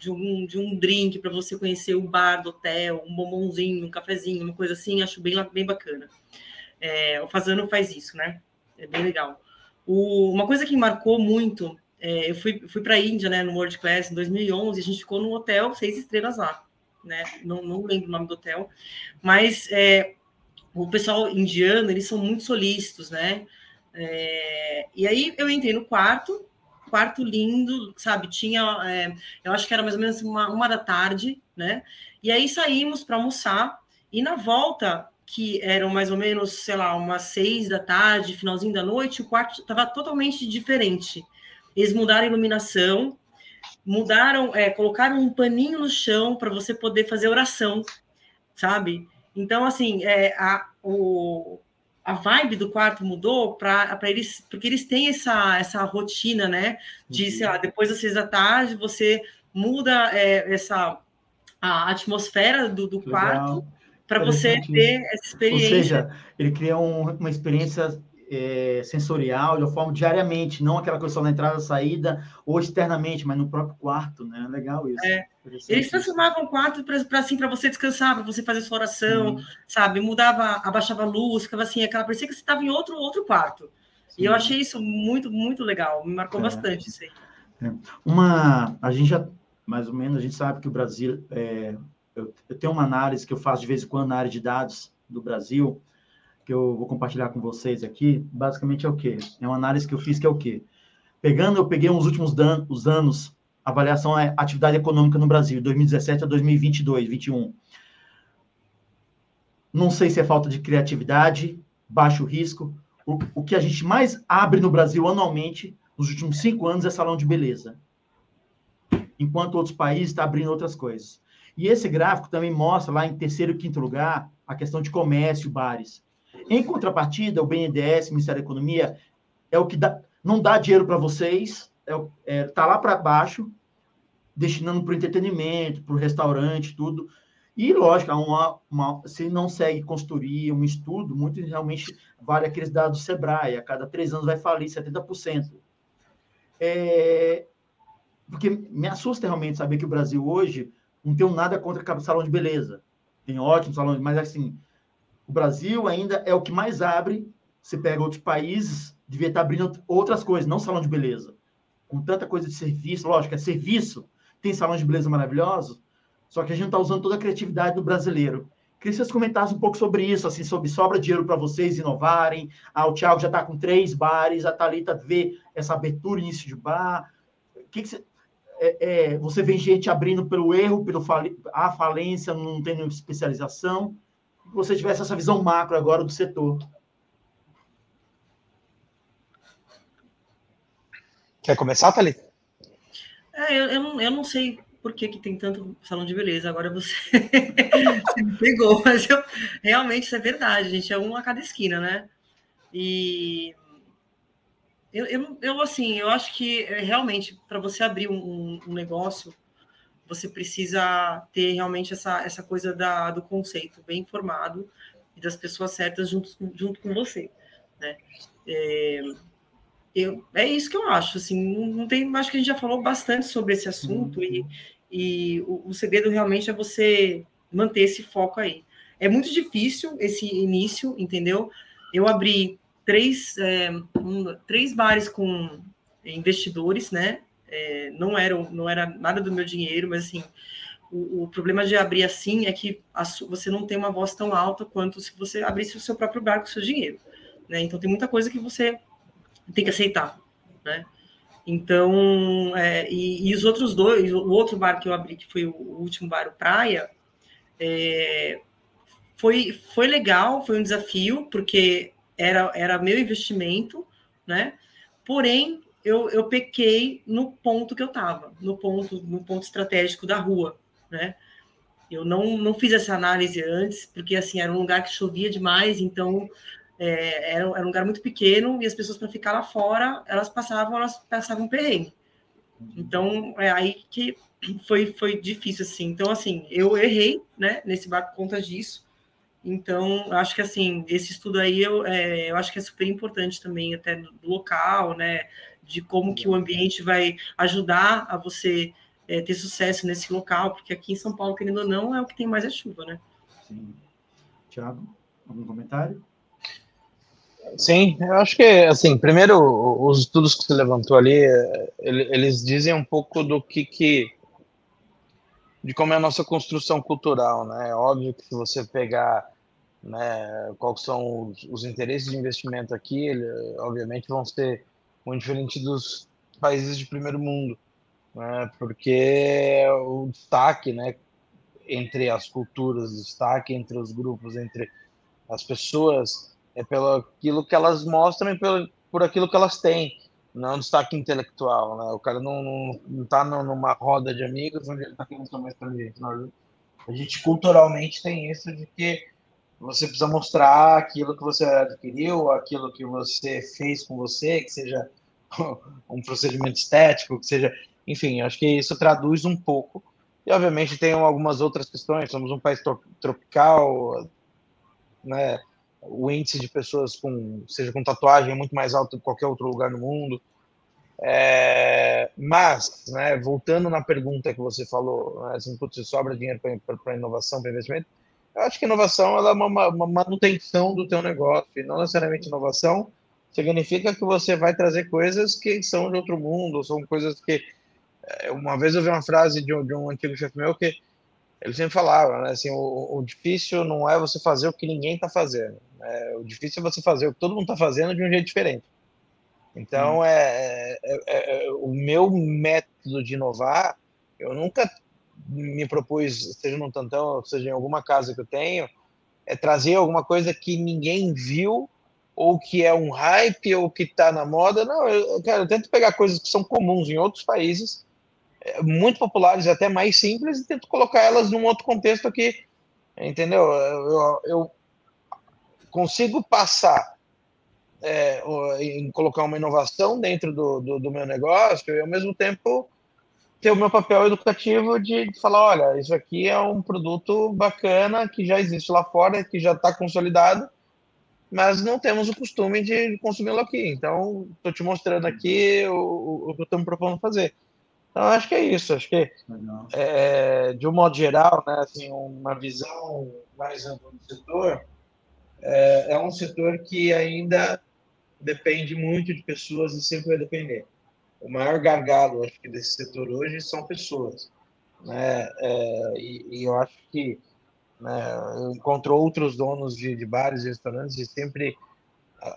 de, um, de um drink para você conhecer o bar do hotel, um bombonzinho, um cafezinho, uma coisa assim, acho bem, bem bacana. É, o Fazano faz isso, né? É bem legal. O, uma coisa que marcou muito, é, eu fui, fui para a Índia, né, no World Class em 2011, a gente ficou no hotel seis estrelas lá, né? Não, não lembro o nome do hotel, mas é, o pessoal indiano, eles são muito solícitos, né? É, e aí eu entrei no quarto, quarto lindo, sabe? Tinha, é, eu acho que era mais ou menos uma, uma da tarde, né? E aí saímos para almoçar, e na volta, que eram mais ou menos, sei lá, umas seis da tarde, finalzinho da noite, o quarto estava totalmente diferente. Eles mudaram a iluminação, mudaram, é, colocaram um paninho no chão para você poder fazer oração, sabe? Então, assim, é, a, o, a vibe do quarto mudou para eles, porque eles têm essa, essa rotina, né? De, uhum. sei lá, depois das seis da tarde, você muda é, essa a atmosfera do, do quarto para você ter essa experiência. Ou seja, ele cria um, uma experiência é, sensorial de uma forma diariamente, não aquela coisa só na entrada, saída ou externamente, mas no próprio quarto, né? Legal isso. É. Eles transformavam o quarto para assim para você descansar, para você fazer sua oração, uhum. sabe? Mudava, abaixava a luz, ficava assim, aquela parecia que você estava em outro outro quarto. Sim. E eu achei isso muito muito legal, me marcou é. bastante isso aí. É. Uma, a gente já mais ou menos a gente sabe que o Brasil é, eu, eu tenho uma análise que eu faço de vez em quando na área de dados do Brasil que eu vou compartilhar com vocês aqui, basicamente é o quê? É uma análise que eu fiz que é o quê? Pegando, eu peguei uns últimos dan os anos, avaliação é atividade econômica no Brasil, 2017 a 2022, 2021. Não sei se é falta de criatividade, baixo risco. O, o que a gente mais abre no Brasil anualmente, nos últimos cinco anos, é salão de beleza. Enquanto outros países estão tá abrindo outras coisas. E esse gráfico também mostra lá em terceiro e quinto lugar a questão de comércio, bares. Em contrapartida, o BNDES, Ministério da Economia, é o que dá, não dá dinheiro para vocês, está é, tá lá para baixo, destinando para o entretenimento, para o restaurante, tudo. E, lógico, uma, uma, se não segue consultoria, um estudo, muito realmente vale aqueles dados do Sebrae, a cada três anos vai falir 70%. É, porque me assusta realmente saber que o Brasil hoje não tem nada contra salão de beleza tem ótimos salões, mas assim, o Brasil ainda é o que mais abre. Você pega outros países, devia estar abrindo outras coisas, não salão de beleza. Com tanta coisa de serviço, lógico, é serviço, tem salões de beleza maravilhosos, só que a gente está usando toda a criatividade do brasileiro. Queria que vocês comentassem um pouco sobre isso, assim, sobre sobra dinheiro para vocês inovarem. Ah, o Thiago já está com três bares, a Thalita vê essa abertura, início de bar. O que, que você, é, é, você vê gente abrindo pelo erro, pelo fali a falência, não tendo especialização. Que você tivesse essa visão macro agora do setor. Quer começar, Thalita? É, eu, eu, não, eu não sei por que, que tem tanto salão de beleza. Agora você, você me pegou, mas eu, realmente isso é verdade, a gente é um a cada esquina, né? E eu, eu, eu, assim, eu acho que é, realmente para você abrir um, um, negócio, você precisa ter realmente essa, essa coisa da, do conceito bem informado e das pessoas certas junto, junto com você, né? É, eu, é isso que eu acho, assim, não, tem, acho que a gente já falou bastante sobre esse assunto uhum. e, e o, o segredo realmente é você manter esse foco aí. É muito difícil esse início, entendeu? Eu abri três, é, um, três bares com investidores, né? É, não, era, não era nada do meu dinheiro, mas assim, o, problema de abrir assim é que você não tem uma voz tão alta quanto se você abrisse o seu próprio bar com o seu dinheiro, né? Então tem muita coisa que você tem que aceitar, né? Então, é, e, e, os outros dois, o outro bar que eu abri, que foi o, o último bar, o Praia, é, foi, foi legal, foi um desafio, porque era, era meu investimento, né? Porém, eu, eu pequei no ponto que eu estava, no ponto, no ponto estratégico da rua, né? Eu não, não fiz essa análise antes, porque assim era um lugar que chovia demais, então é, era, era um lugar muito pequeno e as pessoas para ficar lá fora elas passavam elas passavam perrengue. Então é aí que foi foi difícil assim. Então assim eu errei, né? Nesse bar por conta disso. Então, acho que assim, esse estudo aí eu, é, eu acho que é super importante também, até do local, né? De como que o ambiente vai ajudar a você é, ter sucesso nesse local, porque aqui em São Paulo, querendo ou não, é o que tem mais a chuva, né? Sim. Tiago, algum comentário? Sim, eu acho que, assim, primeiro, os estudos que você levantou ali, eles dizem um pouco do que, que de como é a nossa construção cultural, né? É óbvio que se você pegar né, quais são os, os, interesses de investimento aqui, ele, obviamente vão ser muito diferentes dos países de primeiro mundo, né? Porque o destaque, né, entre as culturas, o destaque entre os grupos, entre as pessoas, é pelo aquilo que elas mostram e pelo, por aquilo que elas têm não é um destaque intelectual, né? O cara não, não, não tá numa roda de amigos onde ele tá querendo mais inteligente. Não. A gente culturalmente tem isso de que você precisa mostrar aquilo que você adquiriu, aquilo que você fez com você, que seja um procedimento estético, que seja, enfim, acho que isso traduz um pouco. E obviamente tem algumas outras questões. Somos um país tropical, né? o índice de pessoas com, seja com tatuagem, é muito mais alto do que qualquer outro lugar no mundo. É, mas, né, voltando na pergunta que você falou, né, assim, putz, sobra dinheiro para inovação, para investimento, eu acho que inovação é uma, uma, manutenção do teu negócio, e não necessariamente inovação significa que você vai trazer coisas que são de outro mundo, são coisas que... É, uma vez eu vi uma frase de um, de um antigo chefe meu que ele sempre falava, né, assim, o, o, difícil não é você fazer o que ninguém está fazendo, né, o difícil é você fazer o que todo mundo está fazendo de um jeito diferente. Então, hum. é, é, é, o meu método de inovar, eu nunca me propus, seja no Tantão, seja em alguma casa que eu tenho, é trazer alguma coisa que ninguém viu, ou que é um hype, ou que está na moda. Não, eu, cara, eu tento pegar coisas que são comuns em outros países, é, muito populares, até mais simples, e tento colocar elas num outro contexto aqui, entendeu? Eu, eu consigo passar é, em colocar uma inovação dentro do, do, do, meu negócio e ao mesmo tempo ter o meu papel educativo de falar, olha, isso aqui é um produto bacana que já existe lá fora, que já está consolidado, mas não temos o costume de consumi-lo aqui. Então, estou te mostrando aqui o, o que eu estou me propondo fazer. Então, acho que é isso. Acho que, é, de um modo geral, né, assim, uma visão mais ampla do setor, é, é um setor que ainda depende muito de pessoas e sempre vai depender. O maior gargalo, acho que, desse setor hoje são pessoas. Né? É, e, e, eu acho que né, eu encontro outros donos de, de bares e restaurantes e sempre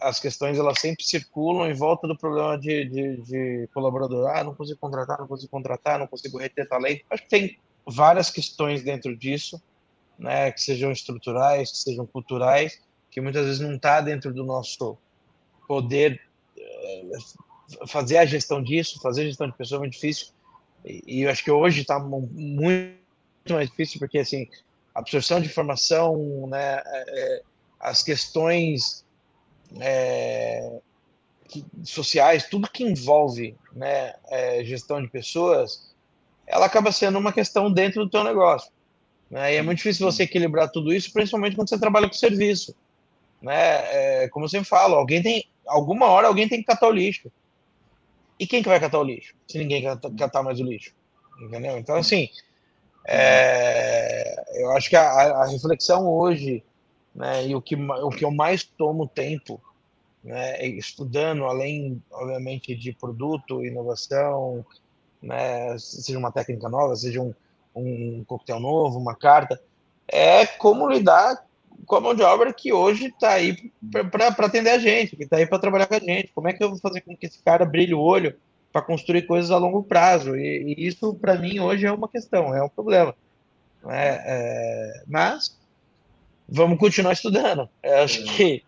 as questões elas sempre circulam em volta do problema de, de, de, colaborador. Ah, não consigo contratar, não consigo contratar, não consigo reter talento. Acho que tem várias questões dentro disso, né, que sejam estruturais, que sejam culturais, que muitas vezes não está dentro do nosso poder eh, fazer a gestão disso, fazer a gestão de pessoas é muito difícil. E, eu acho que hoje está muito mais difícil porque assim a absorção de informação, né, é, as questões é, que, sociais, tudo que envolve né, é, gestão de pessoas, ela acaba sendo uma questão dentro do teu negócio. Né? E é muito difícil você equilibrar tudo isso, principalmente quando você trabalha com serviço. Né? É, como eu sempre falo, alguém tem, alguma hora alguém tem que catar o lixo. E quem que vai catar o lixo? Se ninguém catar, mais o lixo. Entendeu? Então, assim, é, eu acho que a, a, reflexão hoje, né, e o que, o que eu mais tomo tempo, né, estudando, além, obviamente, de produto, inovação, né, seja uma técnica nova, seja um, um coquetel novo, uma carta, é como lidar com a mão de obra que hoje está aí para atender a gente, que está aí para trabalhar com a gente. Como é que eu vou fazer com que esse cara brilhe o olho para construir coisas a longo prazo? E, e isso, para mim, hoje é uma questão, é um problema. É, é, mas vamos continuar estudando. Eu acho que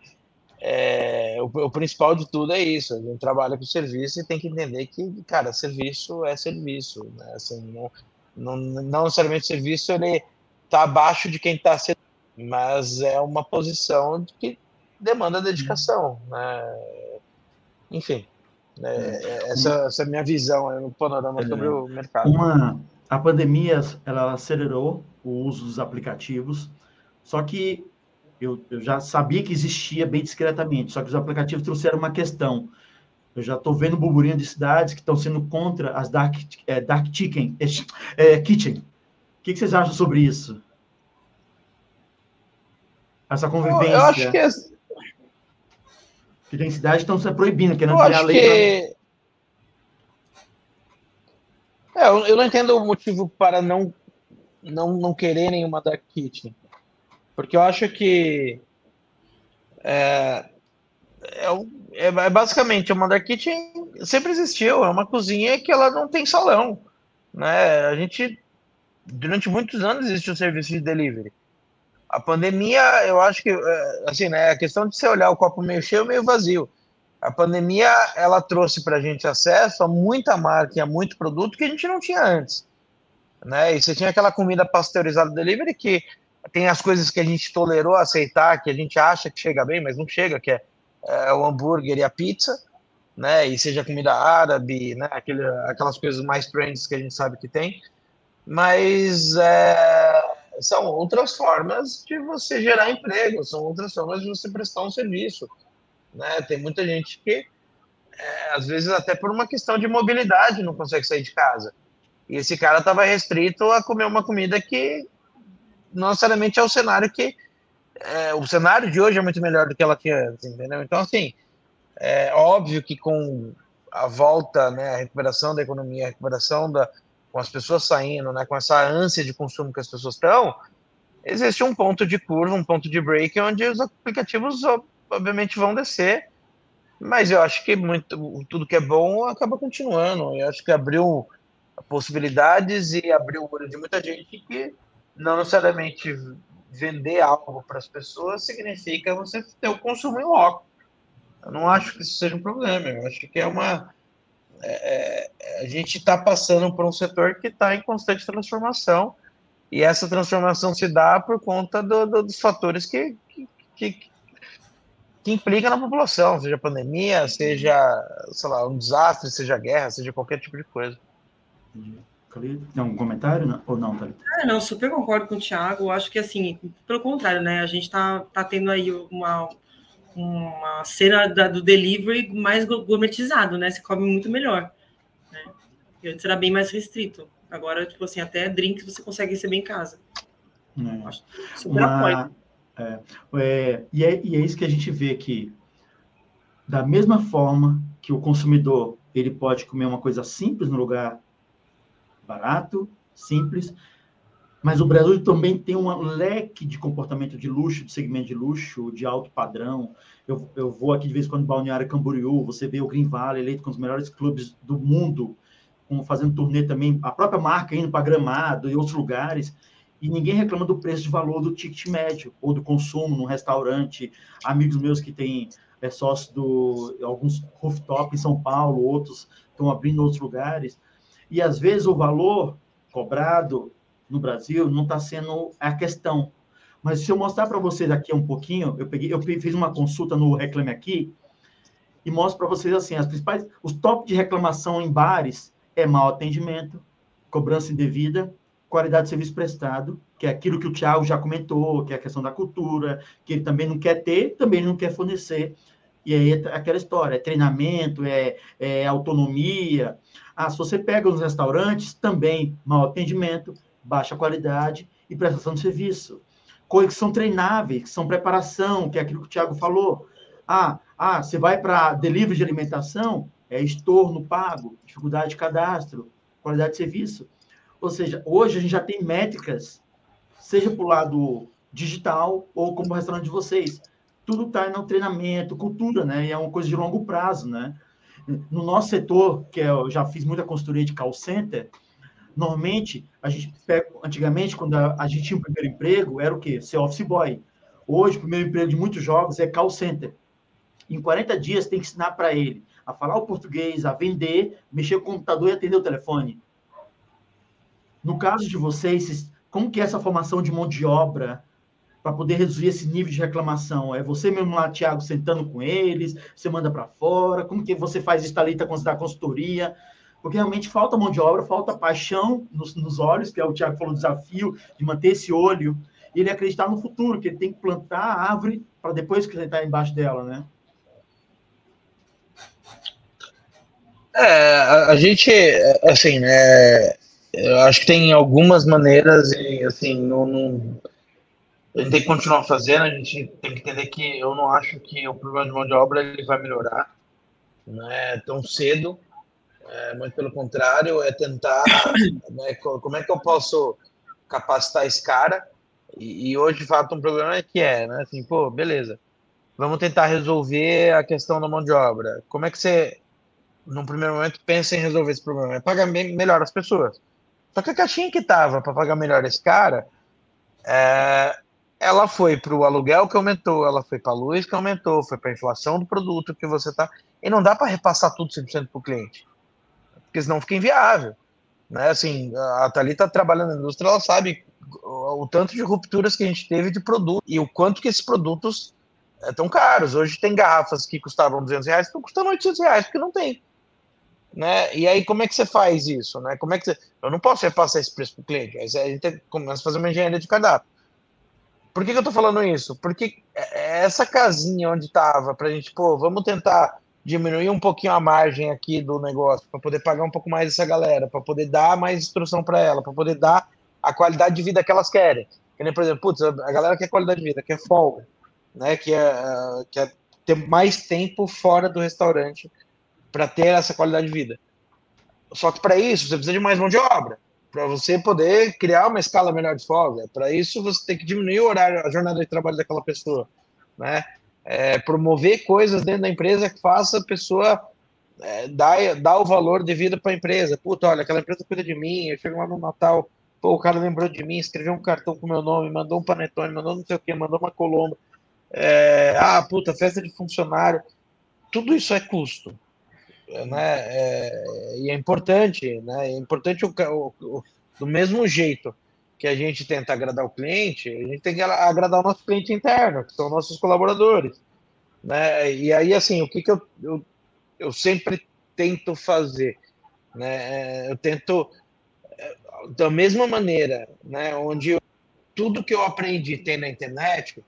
é, o, o, principal de tudo é isso. A gente trabalha com serviço e tem que entender que, cara, serviço é serviço. Né? Assim, não, não, não necessariamente serviço ele está abaixo de quem está sendo mas é uma posição que demanda dedicação, né? Enfim, né? essa, essa, é a minha visão no panorama é, sobre o mercado. Uma, a pandemia ela acelerou o uso dos aplicativos, só que eu, eu já sabia que existia bem discretamente, só que os aplicativos trouxeram uma questão. Eu já estou vendo burburinho de cidades que estão sendo contra as dark, é, dark chicken, é, kitchen. O que, que vocês acham sobre isso? Essa convivência. Eu, acho que. Que tem cidades que estão se proibindo, querendo criar lei. Que... Pra... É, eu, eu não entendo o motivo para não, não, não querer nenhuma Dark Kitchen. Porque eu acho que. É, é, é, é basicamente uma Dark Kitchen sempre existiu, é uma cozinha que ela não tem salão. Né? A gente, durante muitos anos, existe o serviço de delivery. A pandemia, eu acho que, é, assim, né, a questão de você olhar o copo meio cheio, meio vazio. A pandemia, ela trouxe para a gente acesso a muita marca e a muito produto que a gente não tinha antes. Né? E você tinha aquela comida pasteurizada delivery que tem as coisas que a gente tolerou aceitar, que a gente acha que chega bem, mas não chega, que é, é o hambúrguer e a pizza, né? E seja comida árabe, né? Aquele, aquelas coisas mais trends que a gente sabe que tem. Mas é, são outras formas de você gerar emprego, são outras formas de você prestar um serviço. Né? Tem muita gente que, é, às vezes, até por uma questão de mobilidade, não consegue sair de casa. E esse cara estava restrito a comer uma comida que não necessariamente é o cenário que. É, o cenário de hoje é muito melhor do que ela tinha antes, entendeu? Então, assim, é óbvio que com a volta, né, a recuperação da economia, a recuperação da, com as pessoas saindo, né, com essa ânsia de consumo que as pessoas estão, existe um ponto de curva, um ponto de break, onde os aplicativos obviamente vão descer, mas eu acho que muito, tudo que é bom acaba continuando. Eu acho que abriu possibilidades e abriu o olho de muita gente que não necessariamente vender algo para as pessoas significa você ter o consumo em loco. Eu não acho que isso seja um problema. Eu acho que é uma é, é a gente está passando por um setor que está em constante transformação e essa transformação se dá por conta do, do, dos fatores que, que, que, que implica na população, seja pandemia, seja, sei lá, um desastre, seja guerra, seja qualquer tipo de coisa. Tem algum comentário não? ou não, Thalita? Ah, não, super concordo com o Thiago. Acho que, assim, pelo contrário, né? A gente está tá tendo aí uma, uma cena da, do delivery mais gourmetizado, né? Se come muito melhor. Né? Antes era bem mais restrito. Agora, tipo assim, até drinks você consegue receber em casa. É. Acho super Uma... É, é, e, é, e é isso que a gente vê que, da mesma forma que o consumidor ele pode comer uma coisa simples no lugar barato, simples, mas o Brasil também tem um leque de comportamento de luxo, de segmento de luxo, de alto padrão. Eu, eu vou aqui de vez em quando em Balneário Camboriú, você vê o Green Valley eleito com os melhores clubes do mundo, com, fazendo turnê também, a própria marca indo para Gramado e outros lugares, e ninguém reclama do preço de valor do ticket médio, ou do consumo num restaurante. Amigos meus que têm é, sócio do alguns rooftop em São Paulo, outros estão abrindo outros lugares. E às vezes o valor cobrado no Brasil não está sendo a questão. Mas se eu mostrar para vocês aqui um pouquinho, eu peguei, eu fiz uma consulta no Reclame Aqui e mostro para vocês assim, as principais, os top de reclamação em bares é mau atendimento, cobrança indevida, qualidade de serviço prestado, que é aquilo que o Thiago já comentou, que é a questão da cultura, que ele também não quer ter, também não quer fornecer. E aí é aquela história, é treinamento, é, é autonomia. Ah, se você pega os restaurantes, também mau atendimento, baixa qualidade e prestação de serviço. Coisas que são treináveis, que são preparação, que é aquilo que o Thiago falou. Ah, ah você vai para delivery de alimentação, é estorno pago, dificuldade de cadastro, qualidade de serviço. Ou seja, hoje a gente já tem métricas, seja para o lado digital ou como o restaurante de vocês. Tudo está no treinamento, cultura, né? E é uma coisa de longo prazo, né? No nosso setor, que é, eu já fiz muita consultoria de call center, normalmente, a gente pega, antigamente, quando a, a gente tinha o primeiro emprego, era o quê? Ser office boy. Hoje, o primeiro emprego de muitos jogos é call center. Em 40 dias, tem que ensinar para ele a falar o português, a vender, mexer com o computador e atender o telefone. No caso de vocês, como que é essa formação de mão de obra para poder reduzir esse nível de reclamação? É você mesmo lá, Tiago, sentando com eles, você manda para fora? Como que você faz isso, Thalita, da consultoria? Porque realmente falta mão de obra, falta paixão nos, nos olhos, que é o Tiago falou, desafio de manter esse olho, e ele acreditar no futuro, que ele tem que plantar a árvore para depois ele está embaixo dela, né? É, a, gente, assim, né, eu acho que tem algumas maneiras e, assim, não, não, a gente tem que continuar fazendo, a gente tem que entender que eu não acho que o problema de mão de obra ele vai melhorar não é tão cedo, é, muito pelo contrário, é tentar, né, como é que eu posso capacitar esse cara, e, e, hoje, de fato, um problema é que é, né, assim, pô, beleza, vamos tentar resolver a questão da mão de obra, como é que você, num primeiro momento, pensa em resolver esse problema? É pagar melhor as pessoas, só que a caixinha que tava para pagar melhor esse cara, é, ela foi para o aluguel que aumentou, ela foi para a luz que aumentou, foi para a inflação do produto que você tá. E não dá para repassar tudo 100% para o cliente, porque senão fica inviável. Né? Assim, a Thalita tá trabalhando na indústria, ela sabe o, tanto de rupturas que a gente teve de produto e o quanto que esses produtos estão é, caros. Hoje tem garrafas que custavam 200 reais, estão custando 800 reais, porque não tem né? E aí como é que você faz isso, né? Como é que você... eu não posso repassar esse preço para o cliente? Aí a gente começa a fazer uma engenharia de cardápio. Por que, que eu estou falando isso? Porque é, é essa casinha onde estava para a gente, pô, vamos tentar diminuir um pouquinho a margem aqui do negócio para poder pagar um pouco mais essa galera, para poder dar mais instrução para ela, para poder dar a qualidade de vida que elas querem. Por exemplo, putz, a galera quer qualidade de vida, quer folga, né? Quer, quer ter mais tempo fora do restaurante para ter essa qualidade de vida. Só que para isso você precisa de mais mão de obra. para você poder criar uma escala melhor de folga. Para isso, você tem que diminuir o horário, a jornada de trabalho daquela pessoa, né? É, promover coisas dentro da empresa que faça a pessoa é, dar, dar o valor devido para a empresa. Puta, olha, aquela empresa cuida de mim, eu chego lá no Natal, pô, o cara lembrou de mim, escreveu um cartão com meu nome, mandou um panetone, mandou não sei o que, mandou uma colomba. É, ah, puta, festa de funcionário. Tudo isso é custo né? É, e é importante, né? É importante o, o, o, do mesmo jeito que a gente tenta agradar o cliente, a gente tem que agradar o nosso cliente interno, que são nossos colaboradores, né? E aí, assim, o que, que eu, eu, eu sempre tento fazer, né? Eu tento da mesma maneira, né? Onde eu, tudo que eu aprendi tem na internet,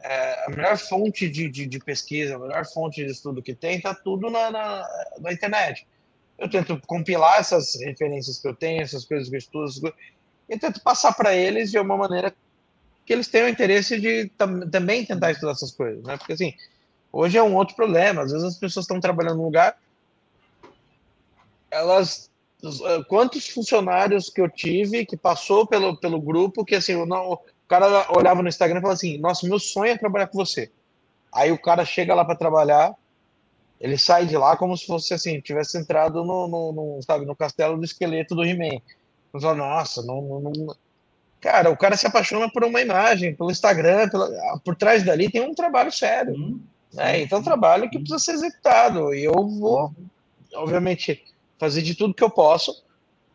é, a melhor fonte de, de, de, pesquisa, a melhor fonte de estudo que tem, está tudo na, na, na, internet. Eu tento compilar essas referências que eu tenho, essas coisas que eu estudo, e tento passar para eles de uma maneira que eles tenham interesse de tam, também tentar estudar essas coisas, né? Porque assim, hoje é um outro problema. Às vezes as pessoas estão trabalhando num lugar, elas quantos funcionários que eu tive que passou pelo, pelo grupo que assim, o cara olhava no Instagram e falava assim: Nossa, meu sonho é trabalhar com você. Aí o cara chega lá para trabalhar, ele sai de lá como se fosse assim, tivesse entrado no, no, no sabe, no castelo do esqueleto do He-Man. Fala, Nossa, não, não, não, Cara, o cara se apaixona por uma imagem, pelo Instagram, pela... por trás dali tem um trabalho sério. Hum, né? Então, é um trabalho que precisa ser executado. E eu vou, obviamente, fazer de tudo que eu posso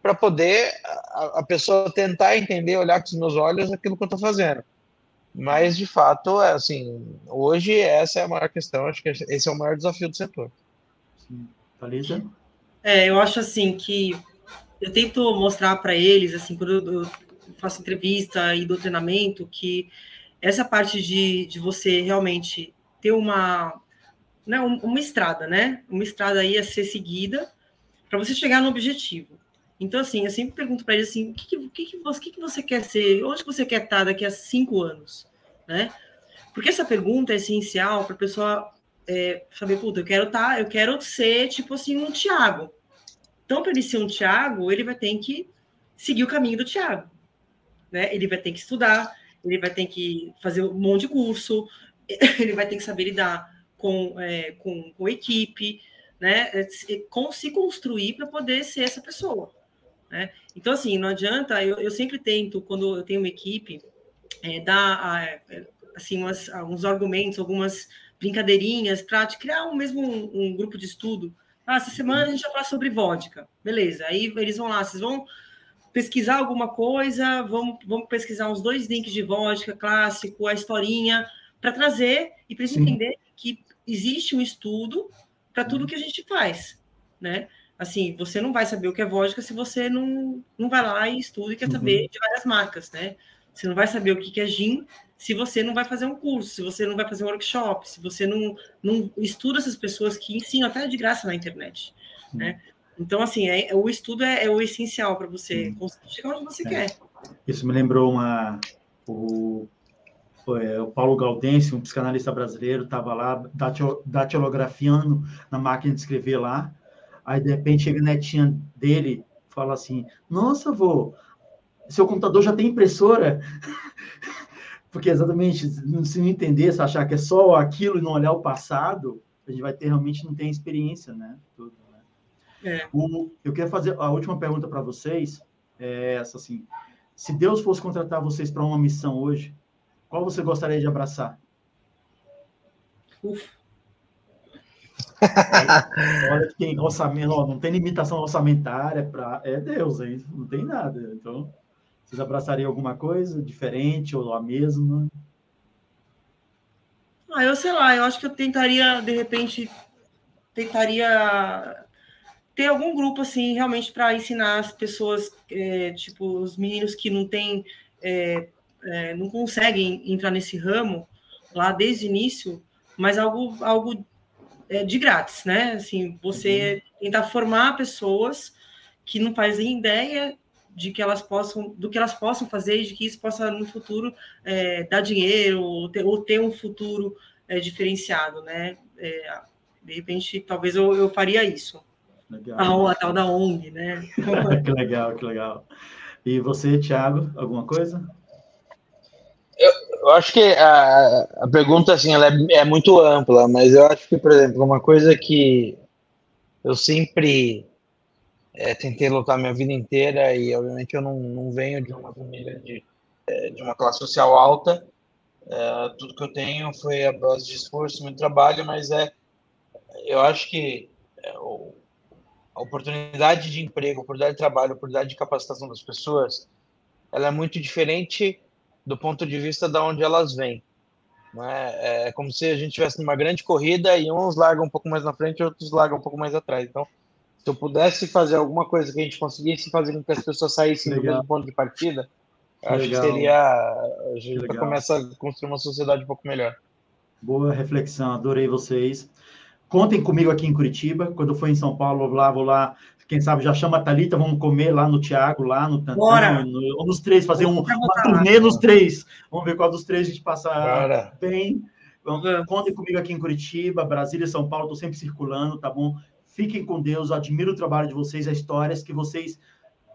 para poder a, a, pessoa tentar entender, olhar com os meus olhos aquilo que eu estou fazendo. Mas, de fato, é assim, hoje essa é a maior questão, acho que esse é o maior desafio do setor. Thalita? É, eu acho assim que eu tento mostrar para eles, assim, quando eu faço entrevista e do treinamento, que essa parte de, de você realmente ter uma, né, uma estrada, né? Uma estrada aí a ser seguida para você chegar no objetivo. Então, assim, eu sempre pergunto para ele assim, o que, que, que, você, que, que você quer ser? Onde você quer estar daqui a cinco anos? Né? Porque essa pergunta é essencial para a pessoa é, saber, puta, eu quero estar, eu quero ser tipo assim um Tiago. Então, para ele ser um Tiago, ele vai ter que seguir o caminho do Tiago. Né? Ele vai ter que estudar, ele vai ter que fazer um monte de curso, ele vai ter que saber lidar com, é, com, com equipe, né? Com, se construir para poder ser essa pessoa. Né? Então, assim, não adianta, eu, eu sempre tento, quando eu tenho uma equipe, é, dar é, assim, umas, alguns argumentos, algumas brincadeirinhas para criar um mesmo um, um, grupo de estudo. Ah, essa semana a gente vai falar sobre vodka. Beleza, aí eles vão lá, vocês vão pesquisar alguma coisa, vamos, vamos pesquisar uns dois links de vodka clássico, a historinha, para trazer e para entender que existe um estudo para tudo que a gente faz, né? assim, você não vai saber o que é vodka se você não, não vai lá e estuda e quer uhum. saber de várias marcas, né? Você não vai saber o que é gin se você não vai fazer um curso, se você não vai fazer um workshop, se você não, não estuda essas pessoas que ensinam até de graça na internet, uhum. né? Então, assim, é, o estudo é, é o essencial para você uhum. conseguir chegar onde você é. quer. Isso me lembrou uma... O, é, o Paulo Gaudense, um psicanalista brasileiro, estava lá datilografiando na máquina de escrever lá, Aí, de repente, chega a netinha dele fala assim: Nossa, vô, seu computador já tem impressora? Porque exatamente, se não entender, se achar que é só aquilo e não olhar o passado, a gente vai ter realmente não tem experiência, né? Tudo, né? É. O, eu quero fazer a última pergunta para vocês, é essa assim: se Deus fosse contratar vocês para uma missão hoje, qual você gostaria de abraçar? Ufa. Olha que tem orçamento, não tem limitação orçamentária para. É Deus, aí não tem nada. Então, vocês abraçariam alguma coisa diferente ou a mesma? Ah, eu sei lá, eu acho que eu tentaria, de repente, tentaria ter algum grupo assim, realmente para ensinar as pessoas, é, tipo, os meninos que não têm, é, é, não conseguem entrar nesse ramo lá desde o início, mas algo, algo é, de grátis, né? Assim, você uhum. tentar formar pessoas que não fazem ideia de que elas possam, do que elas possam fazer e de que isso possa no futuro é, dar dinheiro ou ter, ou ter um futuro é, diferenciado, né? É, de repente, talvez eu, eu faria isso. Legal. A, a tal da ONG, né? que legal, que legal. E você, Thiago, alguma coisa? Eu, eu acho que a, a pergunta assim, ela é, é, muito ampla, mas eu acho que, por exemplo, uma coisa que eu sempre é, tentei lutar minha vida inteira e, obviamente, eu não, não venho de uma família de, é, de uma classe social alta. É, tudo que eu tenho foi a base de esforço, muito trabalho, mas é, eu acho que é, o, a oportunidade de emprego, a oportunidade de trabalho, a oportunidade de capacitação das pessoas, ela é muito diferente do ponto de vista de onde elas vêm. É? é como se a gente estivesse numa grande corrida e uns largam um pouco mais na frente outros largam um pouco mais atrás. Então, se eu pudesse fazer alguma coisa que a gente conseguisse fazer com que as pessoas saíssem Legal. do mesmo ponto de partida, acho que seria. A gente começa a construir uma sociedade um pouco melhor. Boa reflexão, adorei vocês. Contem comigo aqui em Curitiba. Quando eu for em São Paulo, lá, vou lá. Quem sabe já chama a Thalita, vamos comer lá no Tiago, lá no Tantão, no, nos três, fazer um, uma turnê nos três. Vamos ver qual dos três a gente passa Bora. bem. Contem comigo aqui em Curitiba, Brasília, São Paulo, estou sempre circulando, tá bom? Fiquem com Deus, admiro o trabalho de vocês, as histórias que vocês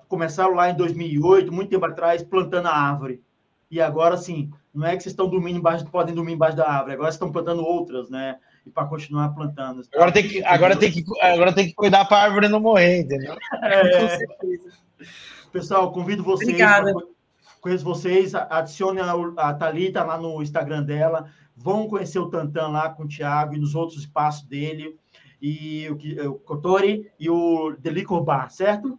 começaram lá em 2008, muito tempo atrás, plantando a árvore. E agora, assim, não é que vocês estão dormindo embaixo, podem dormir embaixo da árvore, agora estão plantando outras, né? e para continuar plantando. Agora tem que, agora tem que, agora tem que cuidar para a árvore não morrer, entendeu? É. Pessoal, convido vocês. Obrigada. Conheço vocês, adicione a, a Thalita lá no Instagram dela. Vão conhecer o Tantan lá com o Thiago e nos outros espaços dele. E o, o Kotori e o The Liquor Bar, certo?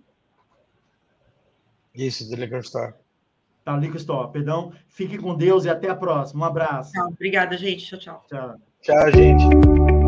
Isso, The Liquor Store. Tá, Liquor Store, perdão. Fiquem com Deus e até a próxima. Um abraço. Tchau, obrigada, gente. Tchau, tchau. Tchau. Tchau, gente.